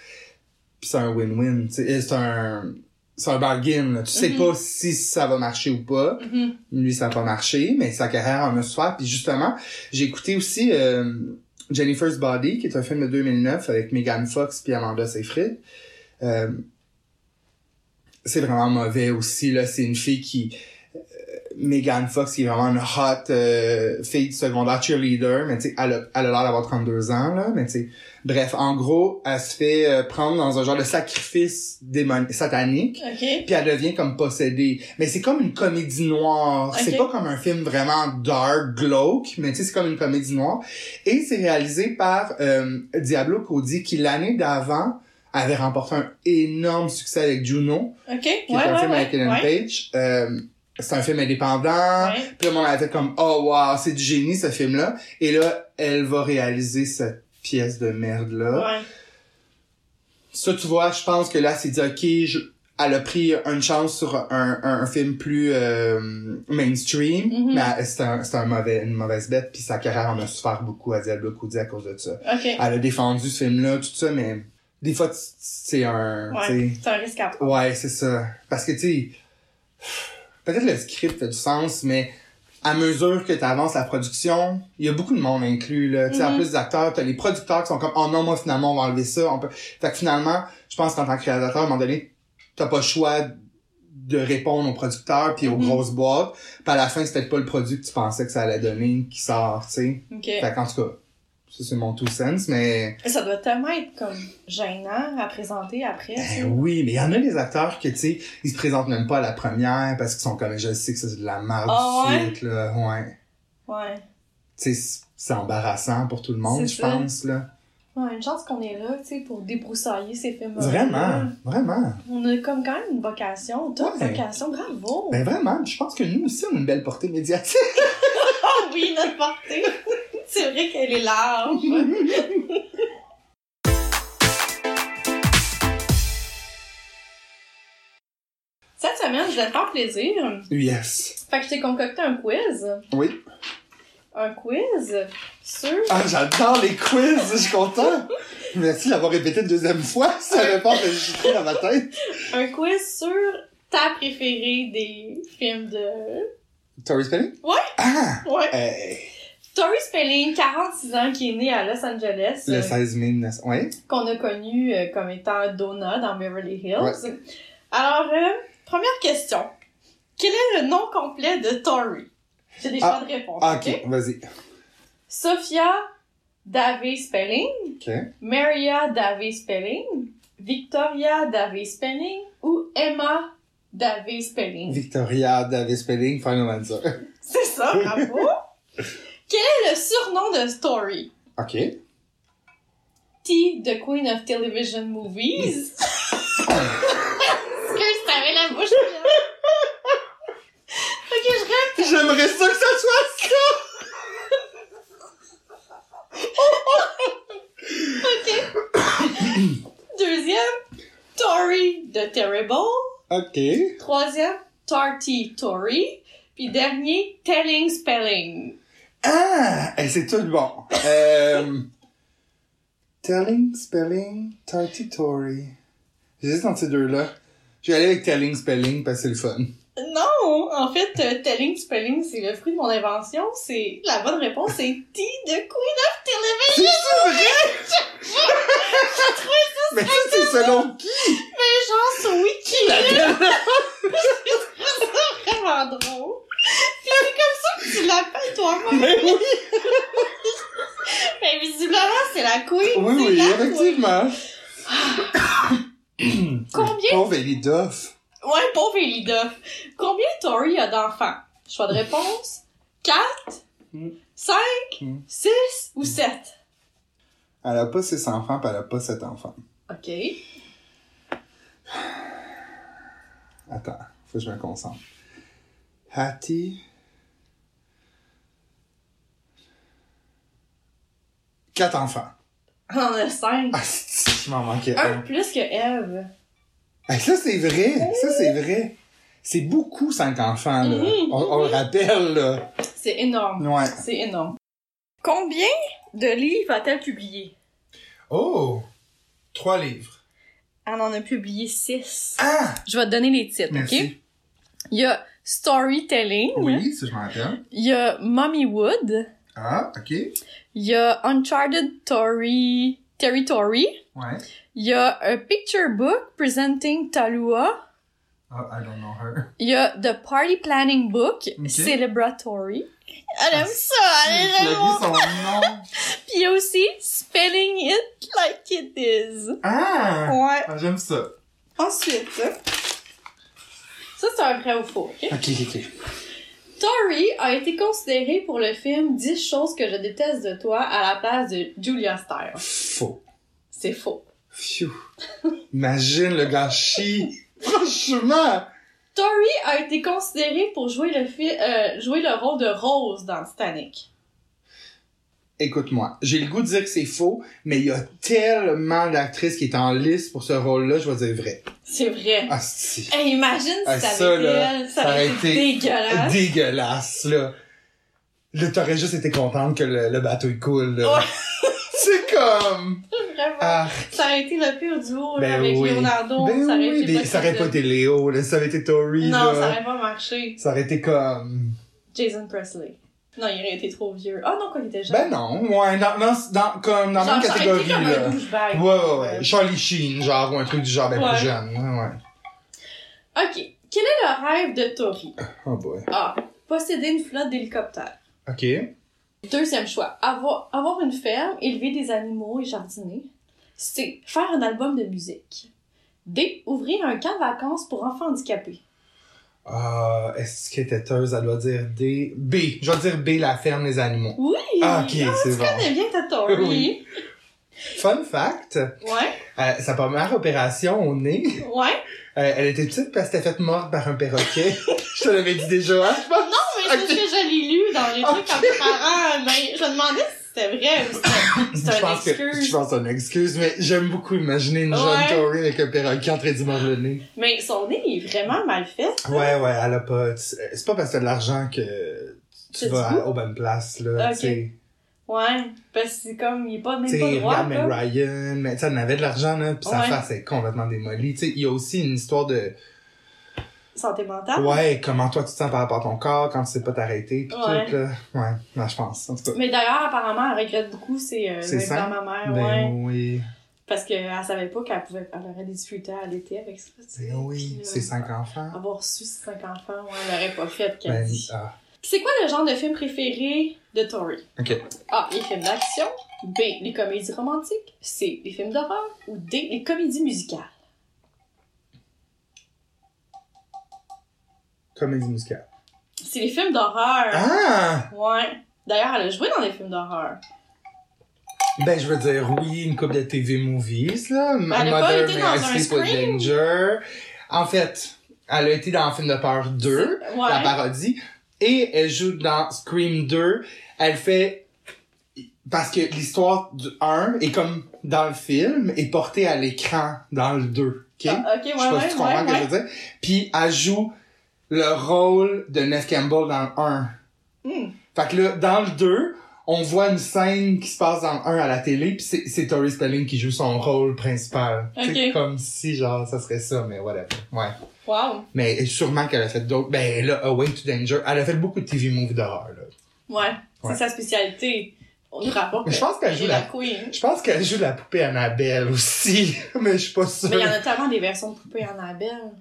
[SPEAKER 2] Puis c'est un win-win. C'est un... C'est un bargain. là. Tu sais
[SPEAKER 1] Mhm.
[SPEAKER 2] pas si ça va marcher ou pas.
[SPEAKER 1] Mhm.
[SPEAKER 2] Lui, ça n'a pas marché, mais sa carrière en a souffert. Puis justement, j'ai écouté aussi euh, Jennifer's Body, qui est un film de 2009 avec Megan Fox puis Amanda Seyfried. Euh, c'est vraiment mauvais aussi, là. C'est une fille qui... Megan Fox, qui est vraiment une hot euh, fille de secondaire cheerleader, mais tu sais, elle a l'air d'avoir 32 ans, là, mais tu sais... Bref, en gros, elle se fait euh, prendre dans un genre de sacrifice démon satanique
[SPEAKER 1] OK.
[SPEAKER 2] puis elle devient comme possédée. Mais c'est comme une comédie noire.
[SPEAKER 1] Ok.
[SPEAKER 2] C'est pas comme un film vraiment dark, glauque, mais tu sais, c'est comme une comédie noire. Et c'est réalisé par euh, Diablo Cody, qui l'année d'avant avait remporté un énorme succès avec Juno,
[SPEAKER 1] OK.
[SPEAKER 2] qui
[SPEAKER 1] ouais,
[SPEAKER 2] est un
[SPEAKER 1] ouais,
[SPEAKER 2] film avec Ellen
[SPEAKER 1] ouais.
[SPEAKER 2] Page. Euh, c'est un film indépendant.
[SPEAKER 1] Ouais.
[SPEAKER 2] Puis là, on avait fait comme, oh wow, c'est du génie ce film-là. Et là, elle va réaliser cette pièce de merde-là.
[SPEAKER 1] Ouais.
[SPEAKER 2] Ça, tu vois, je pense que là, c'est dit, OK, je- elle a pris une chance sur un, un, un film plus euh, mainstream,
[SPEAKER 1] Mhm.
[SPEAKER 2] mais c'est un, c'est un mauvais, une mauvaise bête, puis sa carrière en a souffert beaucoup à Diablo Cody à cause de ça.
[SPEAKER 1] OK.
[SPEAKER 2] Elle a défendu ce film-là, tout ça, mais des fois, c'est un...
[SPEAKER 1] Ouais. C'est un risque à prendre.
[SPEAKER 2] Ouais, c'est ça. Parce que, tu sais, peut-être le script fait du sens, mais à mesure que tu avances la production, il y a beaucoup de monde inclus, là. Sais, en
[SPEAKER 1] Mhm.
[SPEAKER 2] plus des acteurs, t'as les producteurs qui sont comme, oh non, moi, finalement, on va enlever ça. On peut... Fait que finalement, je pense qu'en tant que réalisateur, à un moment donné, t'as pas le choix de répondre aux producteurs puis aux
[SPEAKER 1] Mhm.
[SPEAKER 2] grosses boîtes. Puis à la fin, c'est peut-être pas le produit que tu pensais que ça allait donner qui sort, tu sais.
[SPEAKER 1] OK.
[SPEAKER 2] Fait qu'en tout cas, ça, c'est mon two sense, mais...
[SPEAKER 1] Ça doit tellement être comme gênant à présenter après.
[SPEAKER 2] Ben oui, mais il y en a des acteurs que, tu sais, ils se présentent même pas à la première parce qu'ils sont comme, je sais que c'est de la merde
[SPEAKER 1] Ah
[SPEAKER 2] du
[SPEAKER 1] ouais?
[SPEAKER 2] suite, là. Ouais.
[SPEAKER 1] Ouais.
[SPEAKER 2] Tu sais, c'est- embarrassant pour tout le monde, je pense, là.
[SPEAKER 1] Ouais, une chance qu'on est là, tu sais, pour débroussailler ces films
[SPEAKER 2] Vraiment, vraiment.
[SPEAKER 1] On a comme quand même une vocation, top
[SPEAKER 2] Ouais.
[SPEAKER 1] vocation, bravo!
[SPEAKER 2] Ben vraiment, je pense que nous aussi, on a une belle portée médiatique.
[SPEAKER 1] Oh *laughs* oui, notre portée! *laughs* C'est vrai qu'elle est large! *laughs* Cette semaine, je vais te faire plaisir.
[SPEAKER 2] yes.
[SPEAKER 1] Fait que je t'ai concocté un quiz.
[SPEAKER 2] Oui.
[SPEAKER 1] Un quiz sur...
[SPEAKER 2] Ah, j'adore les quiz, je suis content. Merci d'avoir répété une deuxième fois, *laughs* ça pas enregistré dans ma tête.
[SPEAKER 1] Un quiz sur ta préférée des films de...
[SPEAKER 2] Tori Spelling?
[SPEAKER 1] Ouais.
[SPEAKER 2] Ah!
[SPEAKER 1] Ouais.
[SPEAKER 2] Hey.
[SPEAKER 1] Tori Spelling, 46 ans, qui est née à Los Angeles.
[SPEAKER 2] Le
[SPEAKER 1] euh,
[SPEAKER 2] 16 mai 1900. Ouais.
[SPEAKER 1] qu'on a connu euh, comme étant Donna dans Beverly Hills.
[SPEAKER 2] Ouais.
[SPEAKER 1] Alors, euh, première question. Quel est le nom complet de Tori? J'ai des
[SPEAKER 2] Ah.
[SPEAKER 1] choix de réponse.
[SPEAKER 2] Ah,
[SPEAKER 1] ok?
[SPEAKER 2] ok, vas-y.
[SPEAKER 1] Sophia Davey Spelling,
[SPEAKER 2] Ok.
[SPEAKER 1] Maria Davey Spelling, Victoria Davey Spelling ou Emma Davey Spelling?
[SPEAKER 2] Victoria Davis Spelling, Final Answer.
[SPEAKER 1] C'est ça, bravo. *laughs* Quel est le surnom de Story?
[SPEAKER 2] Ok.
[SPEAKER 1] T, the Queen of Television Movies. Excuse, t'avais la bouche. Ok, je rêve.
[SPEAKER 2] J'aimerais ça que ça soit ça!
[SPEAKER 1] Deuxième, Tori the Terrible.
[SPEAKER 2] Ok.
[SPEAKER 1] Troisième, Tarty Tori. Puis dernier, Telling Spelling.
[SPEAKER 2] Ah! Eh, c'est tout bon. Euh... Telling, spelling, Tarty Tory. J'hésite entre ces deux-là. Je vais aller avec telling, spelling parce que c'est le fun.
[SPEAKER 1] Non! En fait, euh, telling spelling, c'est le fruit de mon invention. C'est la bonne réponse, c'est T de Queen of Television.
[SPEAKER 2] C'est vrai? Mais ça, c'est selon qui?
[SPEAKER 1] Mais genre sur Wiki, là, *laughs* c'est vraiment drôle. C'est comme ça que tu l'appelles toi-même.
[SPEAKER 2] Mais oui!
[SPEAKER 1] Mais visiblement, c'est la Queen.
[SPEAKER 2] Oui, oui,
[SPEAKER 1] la
[SPEAKER 2] effectivement.
[SPEAKER 1] Queen. *coughs* Combien?
[SPEAKER 2] Pauvre Ellie Duff.
[SPEAKER 1] Ouais, pauvre Elida. Combien Tori a d'enfants? Choix de réponse. 4,
[SPEAKER 2] Hmm.
[SPEAKER 1] 5,
[SPEAKER 2] Hmm.
[SPEAKER 1] 6 ou 7?
[SPEAKER 2] Elle a pas six enfants, pis elle a pas sept enfants.
[SPEAKER 1] OK.
[SPEAKER 2] Attends, faut que je me concentre. Hattie. Quatre enfants.
[SPEAKER 1] On en a 5.
[SPEAKER 2] Ah, je m'en manquais
[SPEAKER 1] Un
[SPEAKER 2] un?
[SPEAKER 1] plus que Eve.
[SPEAKER 2] Ça, c'est vrai. Ça, c'est vrai. C'est beaucoup, cinq enfants, là.
[SPEAKER 1] Mhm,
[SPEAKER 2] On, on le rappelle, là.
[SPEAKER 1] C'est énorme.
[SPEAKER 2] Ouais.
[SPEAKER 1] C'est énorme. Combien de livres a-t-elle publié?
[SPEAKER 2] Oh! Trois livres.
[SPEAKER 1] Elle en a publié 6.
[SPEAKER 2] Ah!
[SPEAKER 1] Je vais te donner les titres, OK? Il y a Storytelling.
[SPEAKER 2] Oui, ça, je m'en rappelle.
[SPEAKER 1] Il y a Mommywood.
[SPEAKER 2] Ah, ok.
[SPEAKER 1] Il y a Uncharted Tory... Territory.
[SPEAKER 2] Ouais.
[SPEAKER 1] Il y a a picture book presenting Talua.
[SPEAKER 2] Ah, I don't know her.
[SPEAKER 1] Il y a The Party Planning Book
[SPEAKER 2] Ok.
[SPEAKER 1] Celebratory. Elle aime
[SPEAKER 2] Ah,
[SPEAKER 1] ça, elle aime
[SPEAKER 2] son nom. *laughs*
[SPEAKER 1] Puis il y a aussi Spelling It Like It Is.
[SPEAKER 2] Ah!
[SPEAKER 1] Ouais.
[SPEAKER 2] Ah, j'aime ça.
[SPEAKER 1] Ensuite, ça c'est un vrai ou faux, ok?
[SPEAKER 2] Ok, ok, ok.
[SPEAKER 1] Tori a été considérée pour le film 10 choses que je déteste de toi à la place de Julia Stiles.
[SPEAKER 2] Faux.
[SPEAKER 1] C'est faux.
[SPEAKER 2] Phew. Imagine le gâchis. Franchement.
[SPEAKER 1] Tori a été considérée pour jouer le, fi- euh, jouer le rôle de Rose dans Titanic.
[SPEAKER 2] Écoute-moi, j'ai le goût de dire que c'est faux, mais il y a tellement d'actrices qui est en liste pour ce rôle-là, je vais dire vrai.
[SPEAKER 1] C'est vrai.
[SPEAKER 2] Ah.
[SPEAKER 1] Hey, imagine si
[SPEAKER 2] Ah,
[SPEAKER 1] ça
[SPEAKER 2] ça,
[SPEAKER 1] avait été
[SPEAKER 2] là,
[SPEAKER 1] ça aurait été dégueulasse.
[SPEAKER 2] Dégueulasse, là. Là, t'aurais juste été contente que le, le bateau il coule, là.
[SPEAKER 1] Ouais. *laughs*
[SPEAKER 2] c'est comme...
[SPEAKER 1] Vraiment.
[SPEAKER 2] Ah,
[SPEAKER 1] Ça aurait été le pire duo là,
[SPEAKER 2] ben
[SPEAKER 1] avec
[SPEAKER 2] oui.
[SPEAKER 1] Leonardo.
[SPEAKER 2] ben
[SPEAKER 1] ça aurait
[SPEAKER 2] oui,
[SPEAKER 1] été
[SPEAKER 2] ça aurait pas été Léo, là, ça aurait été Tori,
[SPEAKER 1] Non,
[SPEAKER 2] là.
[SPEAKER 1] ça aurait pas marché.
[SPEAKER 2] Ça aurait été comme...
[SPEAKER 1] Jason Presley. Non, il aurait été trop vieux. Ah non, quand il était jeune.
[SPEAKER 2] Ben non, ouais, dans, dans, dans, comme dans la même catégorie,
[SPEAKER 1] comme
[SPEAKER 2] là.
[SPEAKER 1] un.
[SPEAKER 2] Ouais, ouais, ouais. Charlie Sheen, genre, ou un truc du genre, ben
[SPEAKER 1] Ouais.
[SPEAKER 2] plus jeune. Ouais, ouais.
[SPEAKER 1] Ok. Quel est le rêve de Tori?
[SPEAKER 2] Oh boy.
[SPEAKER 1] A. Posséder une flotte d'hélicoptères.
[SPEAKER 2] Ok.
[SPEAKER 1] Deuxième choix. Avoir, avoir une ferme, élever des animaux et jardiner. C. Faire un album de musique. D. Ouvrir un camp de vacances pour enfants handicapés.
[SPEAKER 2] Ah, est-ce qu'elle têteuse? Elle doit dire D? B. Je vais dire B, la ferme des animaux.
[SPEAKER 1] Oui!
[SPEAKER 2] Ah, ok, c'est
[SPEAKER 1] Tu
[SPEAKER 2] bon.
[SPEAKER 1] connais bien ta. *laughs*
[SPEAKER 2] Oui. Fun fact,
[SPEAKER 1] Ouais,
[SPEAKER 2] euh, sa première opération au nez,
[SPEAKER 1] ouais. *laughs*
[SPEAKER 2] euh, elle était petite parce qu'elle était faite morte par un perroquet. *laughs* je te l'avais dit déjà, hein, je pense.
[SPEAKER 1] Non, mais c'est
[SPEAKER 2] Ok.
[SPEAKER 1] ce que je l'ai lu dans les trucs
[SPEAKER 2] Ok.
[SPEAKER 1] comme parents, mais je demandais si c'était vrai ou c'était *laughs* une excuse.
[SPEAKER 2] je pense que c'est une excuse, mais j'aime beaucoup imaginer une jeune. Tori avec un perroquet en train mordre le nez.
[SPEAKER 1] Mais son nez est vraiment mal fait.
[SPEAKER 2] Ouais, ouais, elle a pas. C'est pas parce que t'as de l'argent que tu vas aux bonnes places, là. Tu sais,
[SPEAKER 1] Ouais, parce que c'est comme, il est pas, même
[SPEAKER 2] sais,
[SPEAKER 1] pas droit.
[SPEAKER 2] Ryan, mais tu sais, elle avait de l'argent, là, pis sa face est complètement démolie. Tu sais, il y a aussi une histoire de,
[SPEAKER 1] Santé mentale.
[SPEAKER 2] ouais, comment toi tu te sens par rapport à ton corps quand tu sais pas t'arrêter, pis
[SPEAKER 1] Ouais.
[SPEAKER 2] tout, là. Ouais, non, je pense, en tout cas.
[SPEAKER 1] Mais d'ailleurs, apparemment, elle regrette beaucoup ses euh, implants mammaires,
[SPEAKER 2] Ben
[SPEAKER 1] ouais.
[SPEAKER 2] oui,
[SPEAKER 1] Parce qu'elle savait pas qu'elle pouvait, elle aurait des difficultés à allaiter avec ça, tu
[SPEAKER 2] ben oui,
[SPEAKER 1] Puis, euh,
[SPEAKER 2] cinq enfants.
[SPEAKER 1] Avoir su ses cinq enfants, ouais, elle aurait pas fait qu'elle
[SPEAKER 2] Ben,
[SPEAKER 1] dit.
[SPEAKER 2] ah,
[SPEAKER 1] C'est quoi le genre de film préféré de Tori?
[SPEAKER 2] ok.
[SPEAKER 1] A. Les films d'action. B. Les comédies romantiques. C. Les films d'horreur. Ou D. Les comédies musicales.
[SPEAKER 2] Comédie musicale.
[SPEAKER 1] C'est les films d'horreur.
[SPEAKER 2] Ah!
[SPEAKER 1] Ouais. D'ailleurs, elle a joué dans des films d'horreur.
[SPEAKER 2] Ben, je veux dire, oui, une couple de TV movies, là. M-
[SPEAKER 1] Elle a pas
[SPEAKER 2] Mother
[SPEAKER 1] été dans un Scream?
[SPEAKER 2] Danger. En fait, elle a été dans un film de peur 2.
[SPEAKER 1] Ouais.
[SPEAKER 2] la parodie. Et elle joue dans Scream 2. Elle fait... Parce que l'histoire du 1 est comme dans le film, est portée à l'écran dans le 2. OK?
[SPEAKER 1] Ah, ok, ouais,
[SPEAKER 2] je sais pas
[SPEAKER 1] ouais,
[SPEAKER 2] si tu comprends ce que je veux dire. Puis elle joue le rôle de Neve Campbell dans le 1.
[SPEAKER 1] Hmm.
[SPEAKER 2] Fait que là, dans le 2, on voit une scène qui se passe dans un à la télé, puis c'est, c'est Tori Spelling qui joue son rôle principal. C'est
[SPEAKER 1] Ok.
[SPEAKER 2] comme si, genre, ça serait ça, mais whatever. Ouais.
[SPEAKER 1] Wow.
[SPEAKER 2] Mais sûrement qu'elle a fait d'autres. Ben là, Away to Danger, elle a fait beaucoup de TV movies d'horreur, là.
[SPEAKER 1] Ouais.
[SPEAKER 2] Ouais.
[SPEAKER 1] C'est sa spécialité. On nous rapporte.
[SPEAKER 2] Mais je pense qu'elle joue
[SPEAKER 1] la queen.
[SPEAKER 2] Je pense qu'elle joue la poupée Annabelle aussi, *laughs* mais je suis pas sûre.
[SPEAKER 1] Mais il y en a tellement des versions de poupées Annabelle.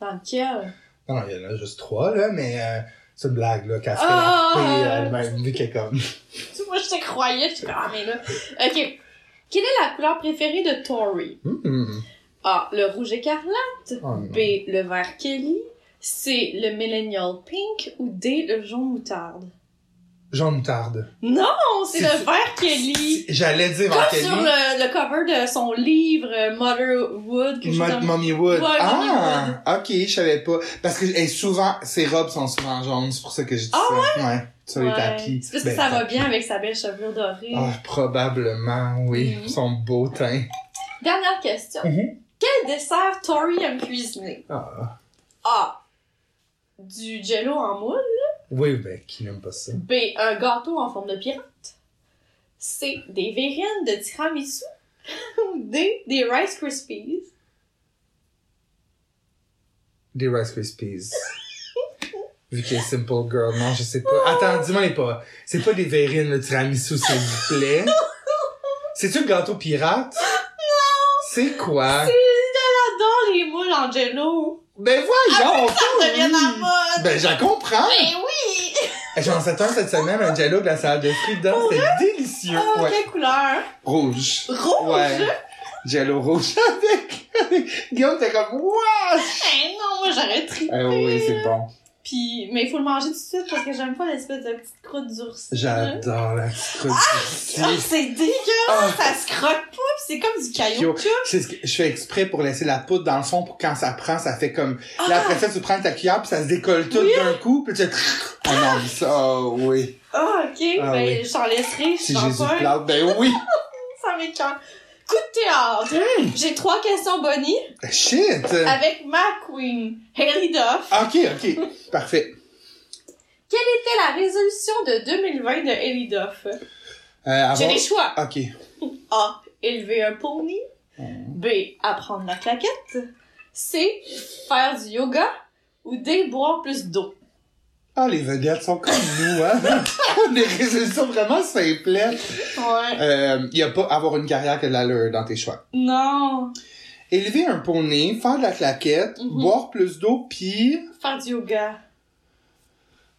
[SPEAKER 1] Dans lequel?
[SPEAKER 2] Non, non, il y en a juste trois, là, mais euh, c'est une blague, là, qu'elle se fait
[SPEAKER 1] Ah!
[SPEAKER 2] la poupée elle-même, vu qu'elle est comme... *laughs*
[SPEAKER 1] Tu vois, je te croyais, je ah, mais là. Ok. Quelle est la couleur préférée de Tori?
[SPEAKER 2] Hmm.
[SPEAKER 1] A. Le rouge écarlate.
[SPEAKER 2] Oh.
[SPEAKER 1] B. Le vert Kelly. C. Le millennial pink. Ou D. Le jaune moutarde.
[SPEAKER 2] Jean Moutarde.
[SPEAKER 1] Non, c'est le vert Kelly.
[SPEAKER 2] J'allais dire
[SPEAKER 1] Comme
[SPEAKER 2] Kelly.
[SPEAKER 1] sur le, le cover de son livre euh, Motherwood. que
[SPEAKER 2] Mo- Mommy Wood.
[SPEAKER 1] Ouais,
[SPEAKER 2] ah, ok, je savais pas. Parce que eh, souvent, ses robes sont souvent jaunes, c'est pour ça que je dis
[SPEAKER 1] Ah
[SPEAKER 2] ça. Ouais? Sur les
[SPEAKER 1] Ouais.
[SPEAKER 2] tapis.
[SPEAKER 1] C'est parce que
[SPEAKER 2] Ben,
[SPEAKER 1] ça va
[SPEAKER 2] tapis.
[SPEAKER 1] bien avec sa belle chevelure dorée.
[SPEAKER 2] Ah, probablement, oui.
[SPEAKER 1] Mhm.
[SPEAKER 2] Son beau teint.
[SPEAKER 1] Dernière question.
[SPEAKER 2] Mhm.
[SPEAKER 1] Quel dessert Tori aime cuisiner?
[SPEAKER 2] Ah.
[SPEAKER 1] A. Du jello en moule?
[SPEAKER 2] Oui, ben, qui n'aime pas ça?
[SPEAKER 1] B. Un gâteau en forme de pirate. C. Des verrines de tiramisu. *laughs* D. Des Rice Krispies.
[SPEAKER 2] Des Rice Krispies. Vu qu'elle est Simple Girl. Non, je sais pas. Attends, dis-moi les pas. C'est pas des verrines, le tiramisu, s'il vous plaît. *laughs* C'est-tu le gâteau pirate? Non! C'est quoi?
[SPEAKER 1] J'adore les moules en jello.
[SPEAKER 2] Ben voyons!
[SPEAKER 1] Ça devient la mode.
[SPEAKER 2] Ben, j'en comprends!
[SPEAKER 1] Mais oui!
[SPEAKER 2] J'en sais un cette semaine, un jello de la salade de fruits dedans. C'était délicieux.
[SPEAKER 1] Ah,
[SPEAKER 2] Ouais.
[SPEAKER 1] quelle couleur?
[SPEAKER 2] Rouge.
[SPEAKER 1] Rouge?
[SPEAKER 2] Ouais. Jello rouge *laughs* avec, avec Guillaume, t'es comme, what?
[SPEAKER 1] Eh non, moi j'aurais trippé.
[SPEAKER 2] Ah oui, c'est bon.
[SPEAKER 1] Puis, mais il faut le manger tout de suite parce que j'aime pas l'espèce de petite croûte durcie.
[SPEAKER 2] J'adore la petite croûte
[SPEAKER 1] Ah,
[SPEAKER 2] durcie.
[SPEAKER 1] c'est dégueulasse!
[SPEAKER 2] Ah.
[SPEAKER 1] Ça se croque pas, c'est comme du caillou.
[SPEAKER 2] C'est ce que je fais exprès pour laisser la poudre dans le fond pour quand ça prend, ça fait comme,
[SPEAKER 1] Ah.
[SPEAKER 2] là après ça, tu prends ta cuillère puis ça se décolle tout
[SPEAKER 1] Oui.
[SPEAKER 2] d'un coup puis tu oh *laughs* non, ça, oh, oui.
[SPEAKER 1] Ah, ok,
[SPEAKER 2] Ah,
[SPEAKER 1] ben
[SPEAKER 2] oui.
[SPEAKER 1] j'en laisserai, je
[SPEAKER 2] Si
[SPEAKER 1] suis
[SPEAKER 2] Jésus
[SPEAKER 1] pas.
[SPEAKER 2] plate, ben oui. *laughs*
[SPEAKER 1] Ça m'écoeure. Coup de théâtre. J'ai trois questions Bonnie
[SPEAKER 2] Shit.
[SPEAKER 1] avec ma queen, Haley Duff.
[SPEAKER 2] Ok, ok. Parfait.
[SPEAKER 1] Quelle était la résolution de 2020 de Haley Duff?
[SPEAKER 2] Euh,
[SPEAKER 1] J'ai des choix.
[SPEAKER 2] Ok. *laughs*
[SPEAKER 1] A. Élever un pony. B. Apprendre la claquette. C. Faire du yoga. Ou D. Boire plus d'eau.
[SPEAKER 2] Ah, les vedettes sont comme nous, hein? *laughs* des résolutions vraiment simplettes.
[SPEAKER 1] Ouais.
[SPEAKER 2] Euh, y a pas avoir une carrière que de l'allure dans tes choix.
[SPEAKER 1] Non.
[SPEAKER 2] Élever un poney, faire de la claquette,
[SPEAKER 1] Mhm.
[SPEAKER 2] boire plus d'eau, pis...
[SPEAKER 1] Faire du yoga.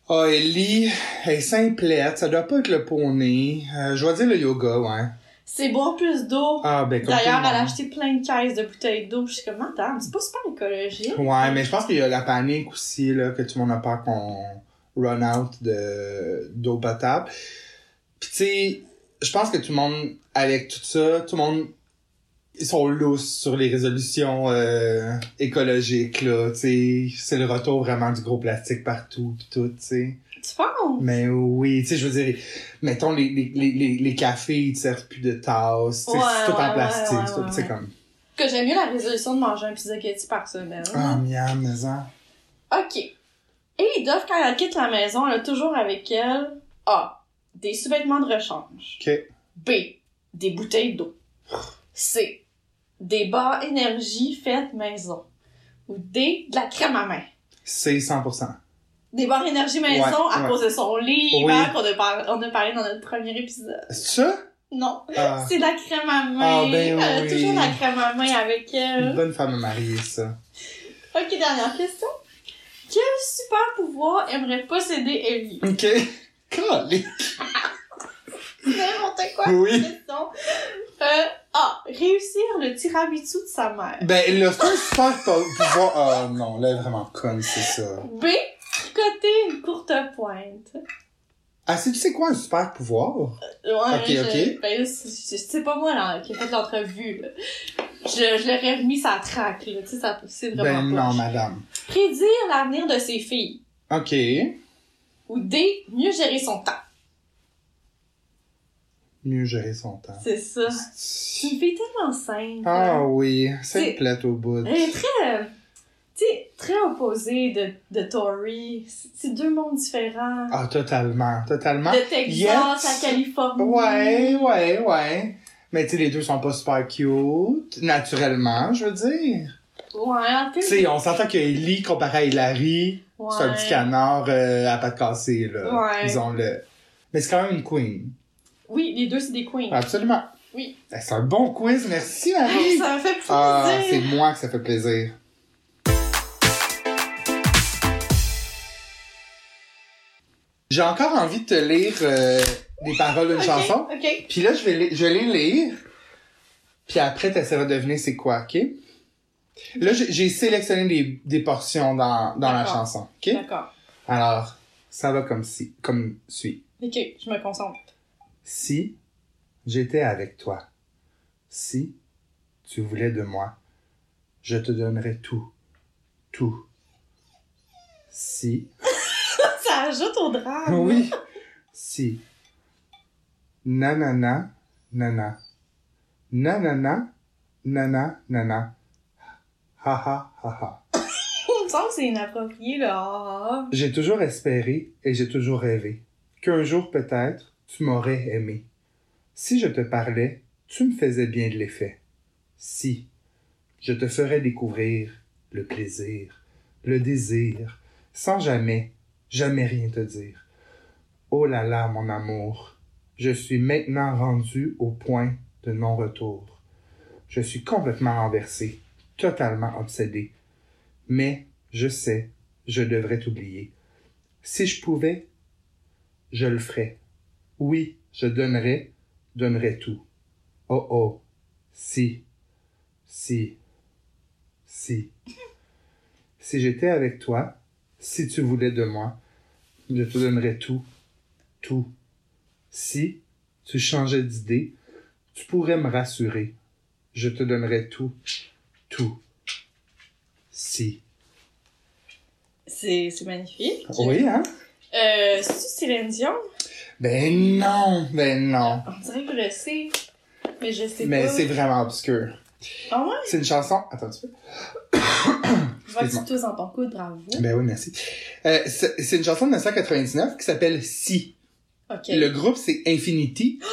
[SPEAKER 2] Ah, Ellie, elle est simplette, ça doit pas être le poney. Euh, je vais dire le yoga, ouais.
[SPEAKER 1] C'est boire plus d'eau.
[SPEAKER 2] Ah, ben
[SPEAKER 1] D'ailleurs, elle a acheté plein de caisses de bouteilles d'eau. Je suis comme, attends, c'est pas super écologique.
[SPEAKER 2] Ouais, mais je pense qu'il y a la panique aussi, là, que tout le monde a peur qu'on run out de, d'eau potable. Pis tu sais, je pense que tout le monde, avec tout ça, tout le monde, ils sont lousses sur les résolutions euh, écologiques, là, tu. C'est le retour vraiment du gros plastique partout, pis tout, tu sais.
[SPEAKER 1] Tu penses?
[SPEAKER 2] Mais oui, tu sais, je veux dire, mettons, les, les, les, les, cafés, ils te servent plus de tasses,
[SPEAKER 1] Ouais,
[SPEAKER 2] c'est tout
[SPEAKER 1] ouais,
[SPEAKER 2] en plastique,
[SPEAKER 1] ouais,
[SPEAKER 2] c'est comme...
[SPEAKER 1] Que j'aime mieux la résolution de manger un pizza Getty par semaine.
[SPEAKER 2] Ah, miam, mais ça.
[SPEAKER 1] Ok. Et Duff, quand elle quitte la maison, elle a toujours avec elle A. Des sous-vêtements de rechange.
[SPEAKER 2] OK.
[SPEAKER 1] B. Des bouteilles d'eau. C. Des barres énergie faites maison. Ou D. De la crème à main.
[SPEAKER 2] C'est 100%.
[SPEAKER 1] Des barres énergie maison
[SPEAKER 2] Ouais,
[SPEAKER 1] à
[SPEAKER 2] ouais.
[SPEAKER 1] cause de son livre
[SPEAKER 2] Oui.
[SPEAKER 1] hein, qu'on a, par- on a parlé dans notre premier épisode.
[SPEAKER 2] C'est ça?
[SPEAKER 1] Non.
[SPEAKER 2] Ah, *laughs*
[SPEAKER 1] C'est de la crème à main.
[SPEAKER 2] Ah, ben
[SPEAKER 1] Elle a
[SPEAKER 2] oui.
[SPEAKER 1] toujours de la crème à main avec
[SPEAKER 2] une
[SPEAKER 1] elle.
[SPEAKER 2] bonne femme mariée, ça.
[SPEAKER 1] Ok, dernière question. Quel super pouvoir aimerait posséder Ellie?
[SPEAKER 2] OK. *laughs* Calé.
[SPEAKER 1] N'importe quoi.
[SPEAKER 2] Oui.
[SPEAKER 1] Euh, A. Réussir le tiramisu de sa mère.
[SPEAKER 2] Ben, là, c'est un super po- pouvoir... Ah, non, là, vraiment conne, c'est ça.
[SPEAKER 1] B. Tricoter une courte pointe.
[SPEAKER 2] Ah, c'est tu sais quoi, un super pouvoir?
[SPEAKER 1] Ouais,
[SPEAKER 2] Ok,
[SPEAKER 1] je,
[SPEAKER 2] ok.
[SPEAKER 1] Ben, c'est pas moi là, qui ai fait l'entrevue. là. Je, je l'aurais remis sa traque, là. Tu sais, ça- c'est vraiment
[SPEAKER 2] Ben, non,
[SPEAKER 1] poche.
[SPEAKER 2] madame.
[SPEAKER 1] Prédire l'avenir de ses filles.
[SPEAKER 2] OK.
[SPEAKER 1] Ou D. Mieux gérer son temps.
[SPEAKER 2] Mieux gérer son temps.
[SPEAKER 1] C'est ça. C'est une fille tellement simple.
[SPEAKER 2] Ah
[SPEAKER 1] hein.
[SPEAKER 2] oui,
[SPEAKER 1] C'est-
[SPEAKER 2] plate au bout.
[SPEAKER 1] Elle est très... tu sais, très opposé de, de Tory. C'est deux mondes différents.
[SPEAKER 2] Ah, totalement, totalement.
[SPEAKER 1] de Texas
[SPEAKER 2] Yet-
[SPEAKER 1] à Californie.
[SPEAKER 2] Ouais, ouais, ouais. Mais tu sais, les deux sont pas super cute, naturellement, je veux dire.
[SPEAKER 1] Ouais, peu.
[SPEAKER 2] Tu sais, on s'entend que Ellie, comparé à Hilary,
[SPEAKER 1] Ouais.
[SPEAKER 2] c'est un petit canard euh, à pattes cassées, là.
[SPEAKER 1] Ouais.
[SPEAKER 2] Disons-le. Mais c'est quand même une queen.
[SPEAKER 1] Oui, les deux, c'est des queens.
[SPEAKER 2] Absolument.
[SPEAKER 1] Oui.
[SPEAKER 2] Ben, C'est un bon quiz, merci Marie.
[SPEAKER 1] ça me fait plaisir.
[SPEAKER 2] Ah, c'est moi que ça fait plaisir. J'ai encore envie de te lire euh, des paroles d'une chanson.
[SPEAKER 1] Ok.
[SPEAKER 2] Puis là, je vais, les, je vais les lire. Puis après, tu essaieras de deviner c'est quoi, OK? Là, j'ai sélectionné des, des portions dans, dans la chanson, OK?
[SPEAKER 1] D'accord.
[SPEAKER 2] Alors, ça va comme si, comme suit.
[SPEAKER 1] Ok, je me concentre.
[SPEAKER 2] Si j'étais avec toi, si tu voulais de moi, je te donnerais tout, tout. Si, *laughs*
[SPEAKER 1] Ça ajoute au drame.
[SPEAKER 2] oui, si. Nanana, nana. Nanana, nana, nana. Ha ha ha ha. *laughs*
[SPEAKER 1] Il me semble que c'est inapproprié, là.
[SPEAKER 2] J'ai toujours espéré et j'ai toujours rêvé qu'un jour peut-être tu m'aurais aimé. Si je te parlais, tu me faisais bien de l'effet. Si je te ferais découvrir le plaisir, le désir, sans jamais, jamais rien te dire. Oh là là, mon amour, je suis maintenant rendu au point de non-retour. Je suis complètement renversé, totalement obsédé. Mais je sais, je devrais t'oublier. Si je pouvais, je le ferais. Oui, je donnerais, donnerais tout. Oh oh, si, si, si. Si j'étais avec toi, si tu voulais de moi, je te donnerais tout, tout. Si tu changeais d'idée, tu pourrais me rassurer. Je te donnerais tout, tout. Si.
[SPEAKER 1] C'est magnifique.
[SPEAKER 2] Oui, hein?
[SPEAKER 1] Euh, c'est Céline Dion?
[SPEAKER 2] Ben non, ben non.
[SPEAKER 1] On dirait que je le sais. Mais je sais
[SPEAKER 2] Mais
[SPEAKER 1] pas.
[SPEAKER 2] c'est vraiment obscur.
[SPEAKER 1] Ah ouais?
[SPEAKER 2] C'est une chanson. Attends un petit peu. *coughs*
[SPEAKER 1] Je vois que tu tousses dans ton coude, bravo.
[SPEAKER 2] Ben oui, merci. Euh, c'est une chanson de 1999 qui s'appelle Si.
[SPEAKER 1] Ok.
[SPEAKER 2] Le groupe, c'est Infinity. *gasps*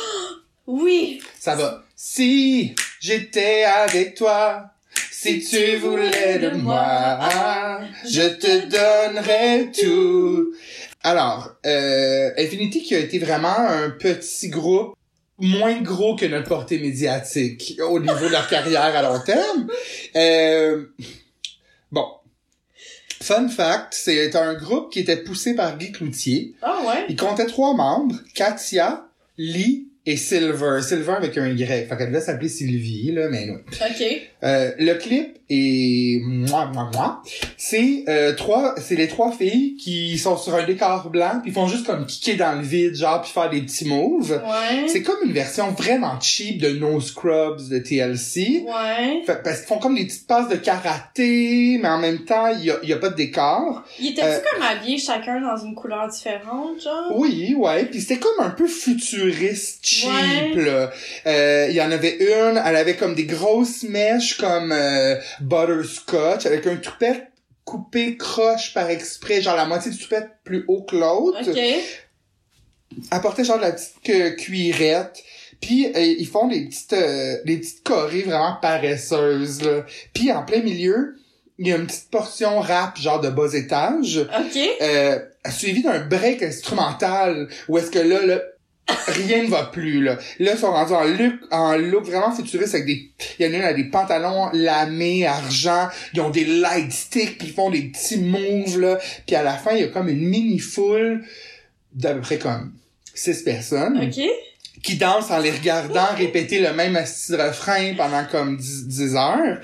[SPEAKER 1] Oui!
[SPEAKER 2] Ça va. Si j'étais avec toi, si tu voulais de moi, je te donnerais tout. Alors, euh, Infinity qui a été vraiment un petit groupe moins gros que notre portée médiatique au niveau de leur carrière à long terme. Euh, bon. Fun fact, c'est un groupe qui était poussé par Guy Cloutier.
[SPEAKER 1] Ah ouais?
[SPEAKER 2] Il comptait trois membres, Katia, Lee et Silver. Silver avec un Y. Fait qu'elle devait s'appeler Sylvie, là, mais non.
[SPEAKER 1] Ok.
[SPEAKER 2] Euh, le clip est moi moi moi c'est euh, trois c'est les trois filles qui sont sur un décor blanc puis font juste comme kicker dans le vide genre puis faire des petits moves
[SPEAKER 1] Ouais.
[SPEAKER 2] c'est comme une version vraiment cheap de No Scrubs de TLC
[SPEAKER 1] Ouais.
[SPEAKER 2] Fait- parce qu'ils font comme des petites passes de karaté mais en même temps il y a, y a pas de décor
[SPEAKER 1] Ils étaient-tu
[SPEAKER 2] Euh,
[SPEAKER 1] comme habillés chacun dans une couleur différente, genre?
[SPEAKER 2] Oui, ouais, puis c'était comme un peu futuriste, cheap,
[SPEAKER 1] Ouais.
[SPEAKER 2] Euh, Il y en avait une, elle avait comme des grosses mèches comme euh, butterscotch, avec un toupette coupé croche par exprès, genre la moitié du toupette plus haut que l'autre.
[SPEAKER 1] Ok.
[SPEAKER 2] Elle portait genre de la petite euh, cuirette. Puis euh, ils font des petites euh, des petites chorées vraiment paresseuses là. Puis en plein milieu, il y a une petite portion rap genre de bas étage
[SPEAKER 1] Ok.
[SPEAKER 2] euh, suivi d'un break instrumental où est-ce que là, là rien ne va plus là. Là ils sont rendus en look en look vraiment futuriste avec des il y en a une des pantalons lamés argent, ils ont des light sticks puis ils font des petits moves là, puis à la fin il y a comme une mini foule d'à peu près comme six personnes
[SPEAKER 1] Ok.
[SPEAKER 2] qui dansent en les regardant répéter le même refrain pendant comme 10, 10 heures.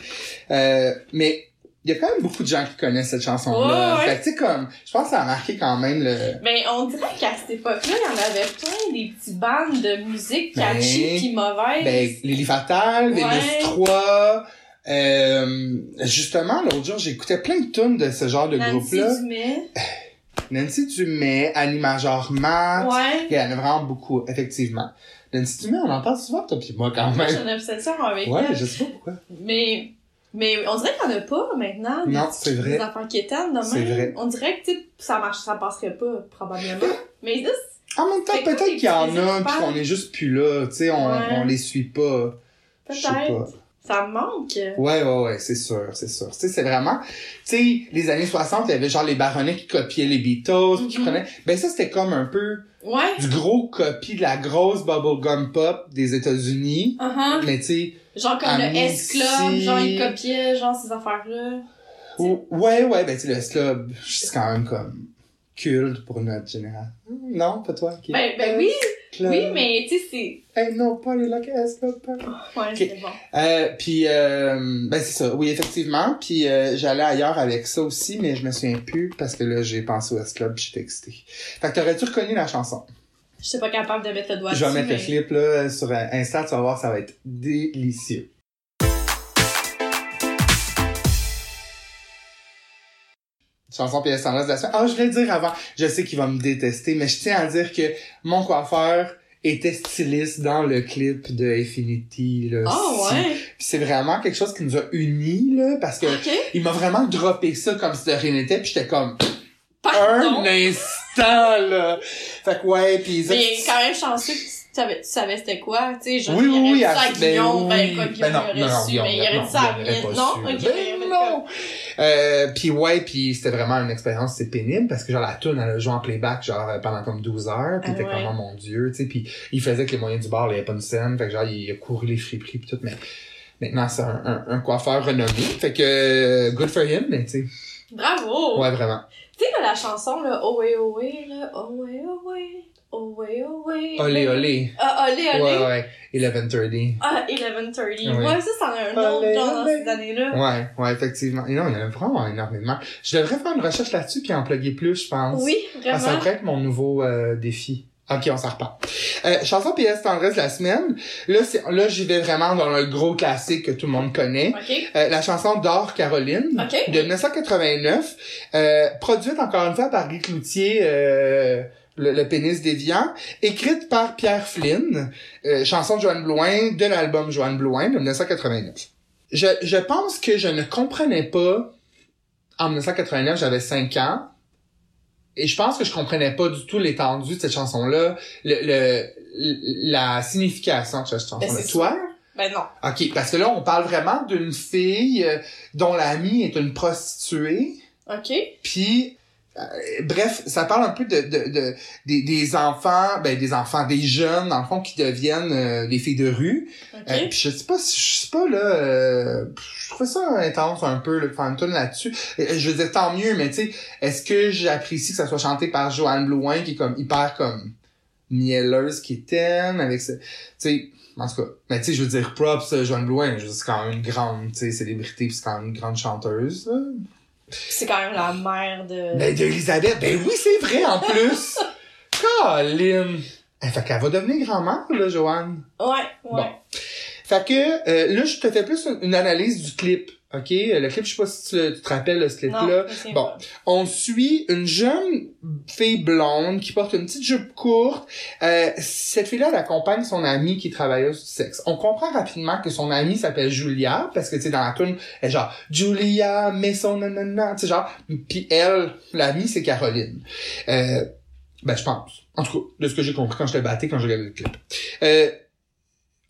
[SPEAKER 2] Euh, mais il y a quand même beaucoup de gens qui connaissent cette chanson-là.
[SPEAKER 1] Ouais, ouais.
[SPEAKER 2] Fait tu sais comme, je pense que ça a marqué quand même le...
[SPEAKER 1] Ben, on dirait qu'à cette époque-là, il y en avait plein des petits bandes de musique
[SPEAKER 2] Ben,
[SPEAKER 1] catchy pis mauvaises.
[SPEAKER 2] Ben, Lily Fatal,
[SPEAKER 1] Ouais.
[SPEAKER 2] Vénus 3... Euh, justement, l'autre jour, j'écoutais plein de tunes de ce genre de
[SPEAKER 1] Nancy
[SPEAKER 2] groupe-là.
[SPEAKER 1] Dumais. *sighs*
[SPEAKER 2] Nancy Dumais, Annie Major Matt.
[SPEAKER 1] Ouais.
[SPEAKER 2] Il y en a vraiment beaucoup, effectivement. Nancy Dumais, on en parle souvent, toi pis moi, quand
[SPEAKER 1] Moi, j'ai
[SPEAKER 2] même.
[SPEAKER 1] une obsession avec
[SPEAKER 2] Ouais,
[SPEAKER 1] elle.
[SPEAKER 2] je sais pas pourquoi.
[SPEAKER 1] Mais Mais on dirait qu'il y en a pas maintenant. des-
[SPEAKER 2] Non, c'est vrai.
[SPEAKER 1] Des enfants quétaines de
[SPEAKER 2] C'est vrai.
[SPEAKER 1] On dirait que, ça marche, ça passerait pas, probablement. *laughs* Mais là,
[SPEAKER 2] En même temps, peut-être qu'il y en a, puis qu'on est juste plus là, tu sais, on,
[SPEAKER 1] Ouais.
[SPEAKER 2] on les suit pas.
[SPEAKER 1] Peut-être. Ça me manque.
[SPEAKER 2] Ouais, ouais, ouais, c'est sûr, c'est sûr. Tu sais, c'est vraiment, tu sais, les années 60, il y avait genre les baronnets qui copiaient les Beatles, qui
[SPEAKER 1] Mhm.
[SPEAKER 2] prenaient, ben ça, c'était comme un peu
[SPEAKER 1] Ouais.
[SPEAKER 2] du gros copie de la grosse bubblegum pop des États-Unis.
[SPEAKER 1] Uh-huh.
[SPEAKER 2] Mais tu sais,
[SPEAKER 1] Genre comme le. S-Club, genre ils copiaient, genre ces affaires-là.
[SPEAKER 2] ou- ouais, ouais, ben tu sais, le club, c'est quand même comme culte pour notre génération. Non, pas toi qui
[SPEAKER 1] Ben, ben oui,
[SPEAKER 2] Club.
[SPEAKER 1] oui, mais tu sais, c'est...
[SPEAKER 2] Hey, non, pas les like S Club. pas.
[SPEAKER 1] Ouais, c'est bon.
[SPEAKER 2] Euh, puis euh, ben c'est ça, oui effectivement. Puis euh, j'allais ailleurs avec ça aussi, mais je me souviens plus parce que là j'ai pensé au S Club, puis j'étais excitée. Fait que t'aurais-tu reconnu la chanson?
[SPEAKER 1] Je suis pas capable de mettre le doigt
[SPEAKER 2] Je vais
[SPEAKER 1] dessus,
[SPEAKER 2] mettre le clip là sur Insta, tu vas voir, ça va être délicieux. Chanson pièce tendresse de la semaine. Ah, je voulais le dire avant. Je sais qu'il va me détester, mais je tiens à dire que mon coiffeur était styliste dans le clip de Infinity. Là, Si-
[SPEAKER 1] ouais?
[SPEAKER 2] Puis c'est vraiment quelque chose qui nous a unis, là, parce que il m'a vraiment droppé ça comme si de rien n'était, puis j'étais comme
[SPEAKER 1] Pardon?
[SPEAKER 2] un instant, là. Fait que ouais, puis ça,
[SPEAKER 1] Mais il est quand même chanceux que tu savais, tu savais c'était quoi, tu sais, genre,
[SPEAKER 2] Oui,
[SPEAKER 1] il aurait
[SPEAKER 2] oui,
[SPEAKER 1] ça à
[SPEAKER 2] ben
[SPEAKER 1] Guillaume, ben,
[SPEAKER 2] oui.
[SPEAKER 1] quoi,
[SPEAKER 2] Ben
[SPEAKER 1] Guillaume
[SPEAKER 2] non,
[SPEAKER 1] aurait
[SPEAKER 2] non, non,
[SPEAKER 1] su,
[SPEAKER 2] Guillaume,
[SPEAKER 1] mais il aurait
[SPEAKER 2] non,
[SPEAKER 1] dit ça à Non? Ok,
[SPEAKER 2] Ben non! Euh, puis ouais, puis c'était vraiment une expérience, c'est pénible, parce que genre la tune elle a joué en playback genre euh, pendant comme 12 heures, puis
[SPEAKER 1] Ah
[SPEAKER 2] t'es comme oh mon dieu, tu sais, puis il faisait que les moyens du bar, il y avait pas une scène, fait que genre il a couru les friperies pis tout, mais maintenant c'est un, un, un coiffeur renommé, fait que euh, good for him, mais tu sais,
[SPEAKER 1] Bravo!
[SPEAKER 2] ouais vraiment.
[SPEAKER 1] Tu sais, la chanson, là, Ohé, ohé, là, ohé, ohé, ohé, ohé.
[SPEAKER 2] Olé olé.
[SPEAKER 1] Ah, olé, olé.
[SPEAKER 2] Ouais ouais, 1130.
[SPEAKER 1] Ah, 1130.
[SPEAKER 2] Oui.
[SPEAKER 1] Ouais, ça, c'en a un autre,
[SPEAKER 2] Olé,
[SPEAKER 1] genre, dans ces années-là.
[SPEAKER 2] Ouais, ouais, effectivement. Et non, il y en a vraiment énormément. Je devrais faire une recherche là-dessus puis en plugger plus, je pense.
[SPEAKER 1] Oui,
[SPEAKER 2] Ah, ça
[SPEAKER 1] vraiment.
[SPEAKER 2] pourrait être mon nouveau euh, défi. Ok, on s'en reparle. Euh, chanson PS tendresse de la semaine. Là, c'est, là, j'y vais vraiment dans le gros classique que tout le monde connaît.
[SPEAKER 1] Ok.
[SPEAKER 2] Euh, la chanson d'Or Caroline.
[SPEAKER 1] Ok.
[SPEAKER 2] De 1989. Euh, produite encore une fois par Guy Cloutier, euh, le, le pénis déviant. Écrite par Pierre Flynn. Euh, chanson de Joanne Blouin, de l'album Joanne Blouin de 1989. Je, je pense que je ne comprenais pas, en 1989, j'avais 5 ans, et je pense que je comprenais pas du tout l'étendue de cette chanson-là, le, le, la signification de cette
[SPEAKER 1] Ben,
[SPEAKER 2] chanson-là. Toi?
[SPEAKER 1] Ben non.
[SPEAKER 2] OK, parce que là, on parle vraiment d'une fille euh, dont l'amie est une prostituée,
[SPEAKER 1] Ok.
[SPEAKER 2] puis... euh, bref, ça parle un peu de, de, de des, des enfants, ben des enfants, des jeunes, dans le fond, qui deviennent euh, des filles de rue.
[SPEAKER 1] Ok.
[SPEAKER 2] Euh, puis je sais pas, si- je sais pas là, euh, je trouvais ça intense un peu le tune là-dessus. Euh, Je veux dire tant mieux, mais tu sais, est-ce que j'apprécie que ça soit chanté par Joanne Blouin qui est comme hyper comme mielleuse qui est avec ce, tu sais, en tout cas, mais tu sais, je veux dire props Joanne Blouin, c'est quand même une grande, tu sais, célébrité, puis c'est quand même une grande chanteuse. là.
[SPEAKER 1] C'est quand même la mère de...
[SPEAKER 2] Ben d'Elisabeth, ben oui, c'est vrai en plus. *laughs* Colin. Eh, fait qu'elle va devenir grand-mère là, Joanne.
[SPEAKER 1] Ouais, ouais.
[SPEAKER 2] Bon. Fait que euh, là, je te fais plus une, une analyse du clip. OK? Le clip, je sais pas si tu, te rappelles de ce clip-là. Bon.
[SPEAKER 1] pas.
[SPEAKER 2] On suit une jeune fille blonde qui porte une petite jupe courte. Euh, cette fille-là, elle accompagne son amie qui est travailleuse du sexe. On comprend rapidement que son amie s'appelle Julia, parce que, tu sais, dans la tune, elle est genre, Julia, mais son nanana, tu sais, genre, puis elle, l'amie, c'est Caroline. Euh, ben, je pense. En tout cas, de ce que j'ai compris quand je te battais, quand je regardais le clip. Euh,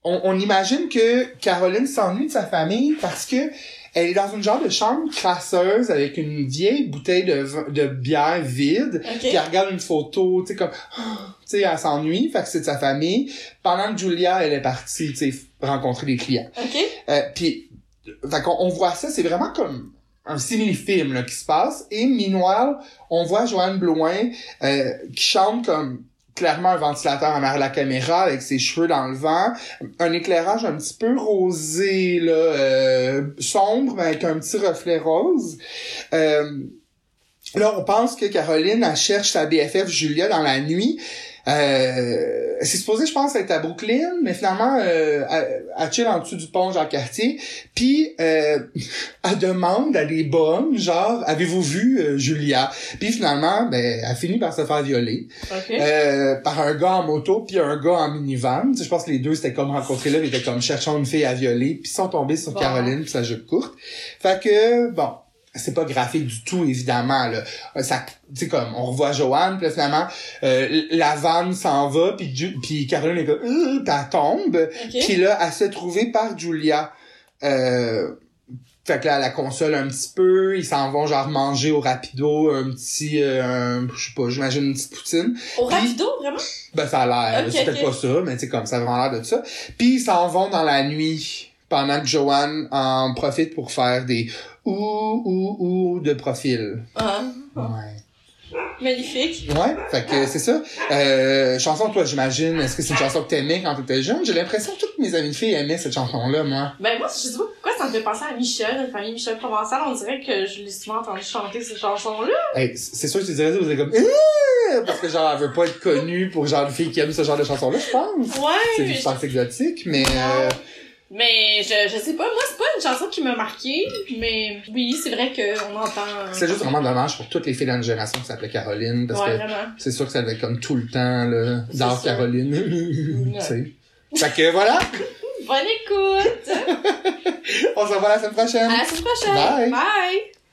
[SPEAKER 2] on, on imagine que Caroline s'ennuie de sa famille parce que elle est dans une genre de chambre crasseuse avec une vieille bouteille de, de bière vide.
[SPEAKER 1] Ok.
[SPEAKER 2] Puis elle regarde une photo, tu sais, comme, *gasps* tu sais, elle s'ennuie, fait que c'est de sa famille. Pendant que Julia, elle est partie, tu sais, rencontrer des clients.
[SPEAKER 1] Ok.
[SPEAKER 2] Euh, puis, fait qu'on on voit ça, c'est vraiment comme un simili-film là, qui se passe. Et meanwhile, on voit Joanne Blouin euh, qui chante comme clairement un ventilateur en la caméra avec ses cheveux dans le vent, un éclairage un petit peu rosé là, euh, sombre mais avec un petit reflet rose. Euh, là, on pense que Caroline elle cherche sa BFF Julia dans la nuit. Euh, c'est supposé, je pense, être à Brooklyn, mais finalement, euh, elle, elle chill en dessous du pont, genre quartier. Puis, euh, *laughs* elle demande à des bonnes, genre, avez-vous vu euh, Julia? Puis finalement, ben, elle finit par se faire violer
[SPEAKER 1] Ok.
[SPEAKER 2] euh, par un gars en moto puis un gars en minivan. Tu sais, je pense que les deux s'étaient comme rencontrés là, ils étaient comme cherchant une fille à violer, puis ils sont tombés sur. Caroline puis sa jupe courte. Fait que bon, c'est pas graphique du tout évidemment là. Euh, Ça tu sais comme on revoit Joanne puis finalement euh, la vanne s'en va puis puis Caroline est comme euh, elle tombe. Puis là elle se fait trouver par Julia. Euh, fait que là, elle la console un petit peu, ils s'en vont genre manger au rapido un petit, euh, je sais pas, j'imagine une petite poutine.
[SPEAKER 1] Au rapido, vraiment?
[SPEAKER 2] Ben, ça a l'air.
[SPEAKER 1] Ok,
[SPEAKER 2] c'est peut-être pas ça, mais tu sais, comme ça a vraiment l'air de ça. Puis, ils s'en vont dans la nuit pendant que Joanne en profite pour faire des ou ou ou de profil.
[SPEAKER 1] Ah.
[SPEAKER 2] Ouais.
[SPEAKER 1] Magnifique.
[SPEAKER 2] Ouais, fait que c'est ça. Euh, chanson, toi, j'imagine, est-ce que c'est une chanson que t'aimais quand t'étais jeune? J'ai l'impression que toutes mes amies filles aimaient cette chanson-là, moi.
[SPEAKER 1] Ben moi, je sais pas pourquoi ça me fait penser à Michel, la famille Michel Provençal. On dirait que je l'ai souvent entendu chanter cette chanson-là.
[SPEAKER 2] Hey, c'est sûr que tu dirais ça, vous êtes comme, Euh parce que genre, elle veut pas être connue pour genre une fille qui aime ce genre de chanson-là, je pense.
[SPEAKER 1] Ouais.
[SPEAKER 2] C'est
[SPEAKER 1] mais
[SPEAKER 2] du sens exotique, mais euh,
[SPEAKER 1] Mais je, je sais pas, moi c'est pas une chanson qui m'a marqué, mais oui, c'est vrai qu'on entend...
[SPEAKER 2] c'est juste vraiment dommage pour toutes les filles de notre génération qui s'appelaient Caroline, parce
[SPEAKER 1] Ouais,
[SPEAKER 2] que c'est sûr que ça devait être comme tout le temps, là,
[SPEAKER 1] sûr.
[SPEAKER 2] Caroline. *laughs* Tu sais. Fait que voilà,
[SPEAKER 1] Bonne écoute! *laughs*
[SPEAKER 2] on se revoit la semaine prochaine.
[SPEAKER 1] À la semaine prochaine!
[SPEAKER 2] Bye.
[SPEAKER 1] Bye.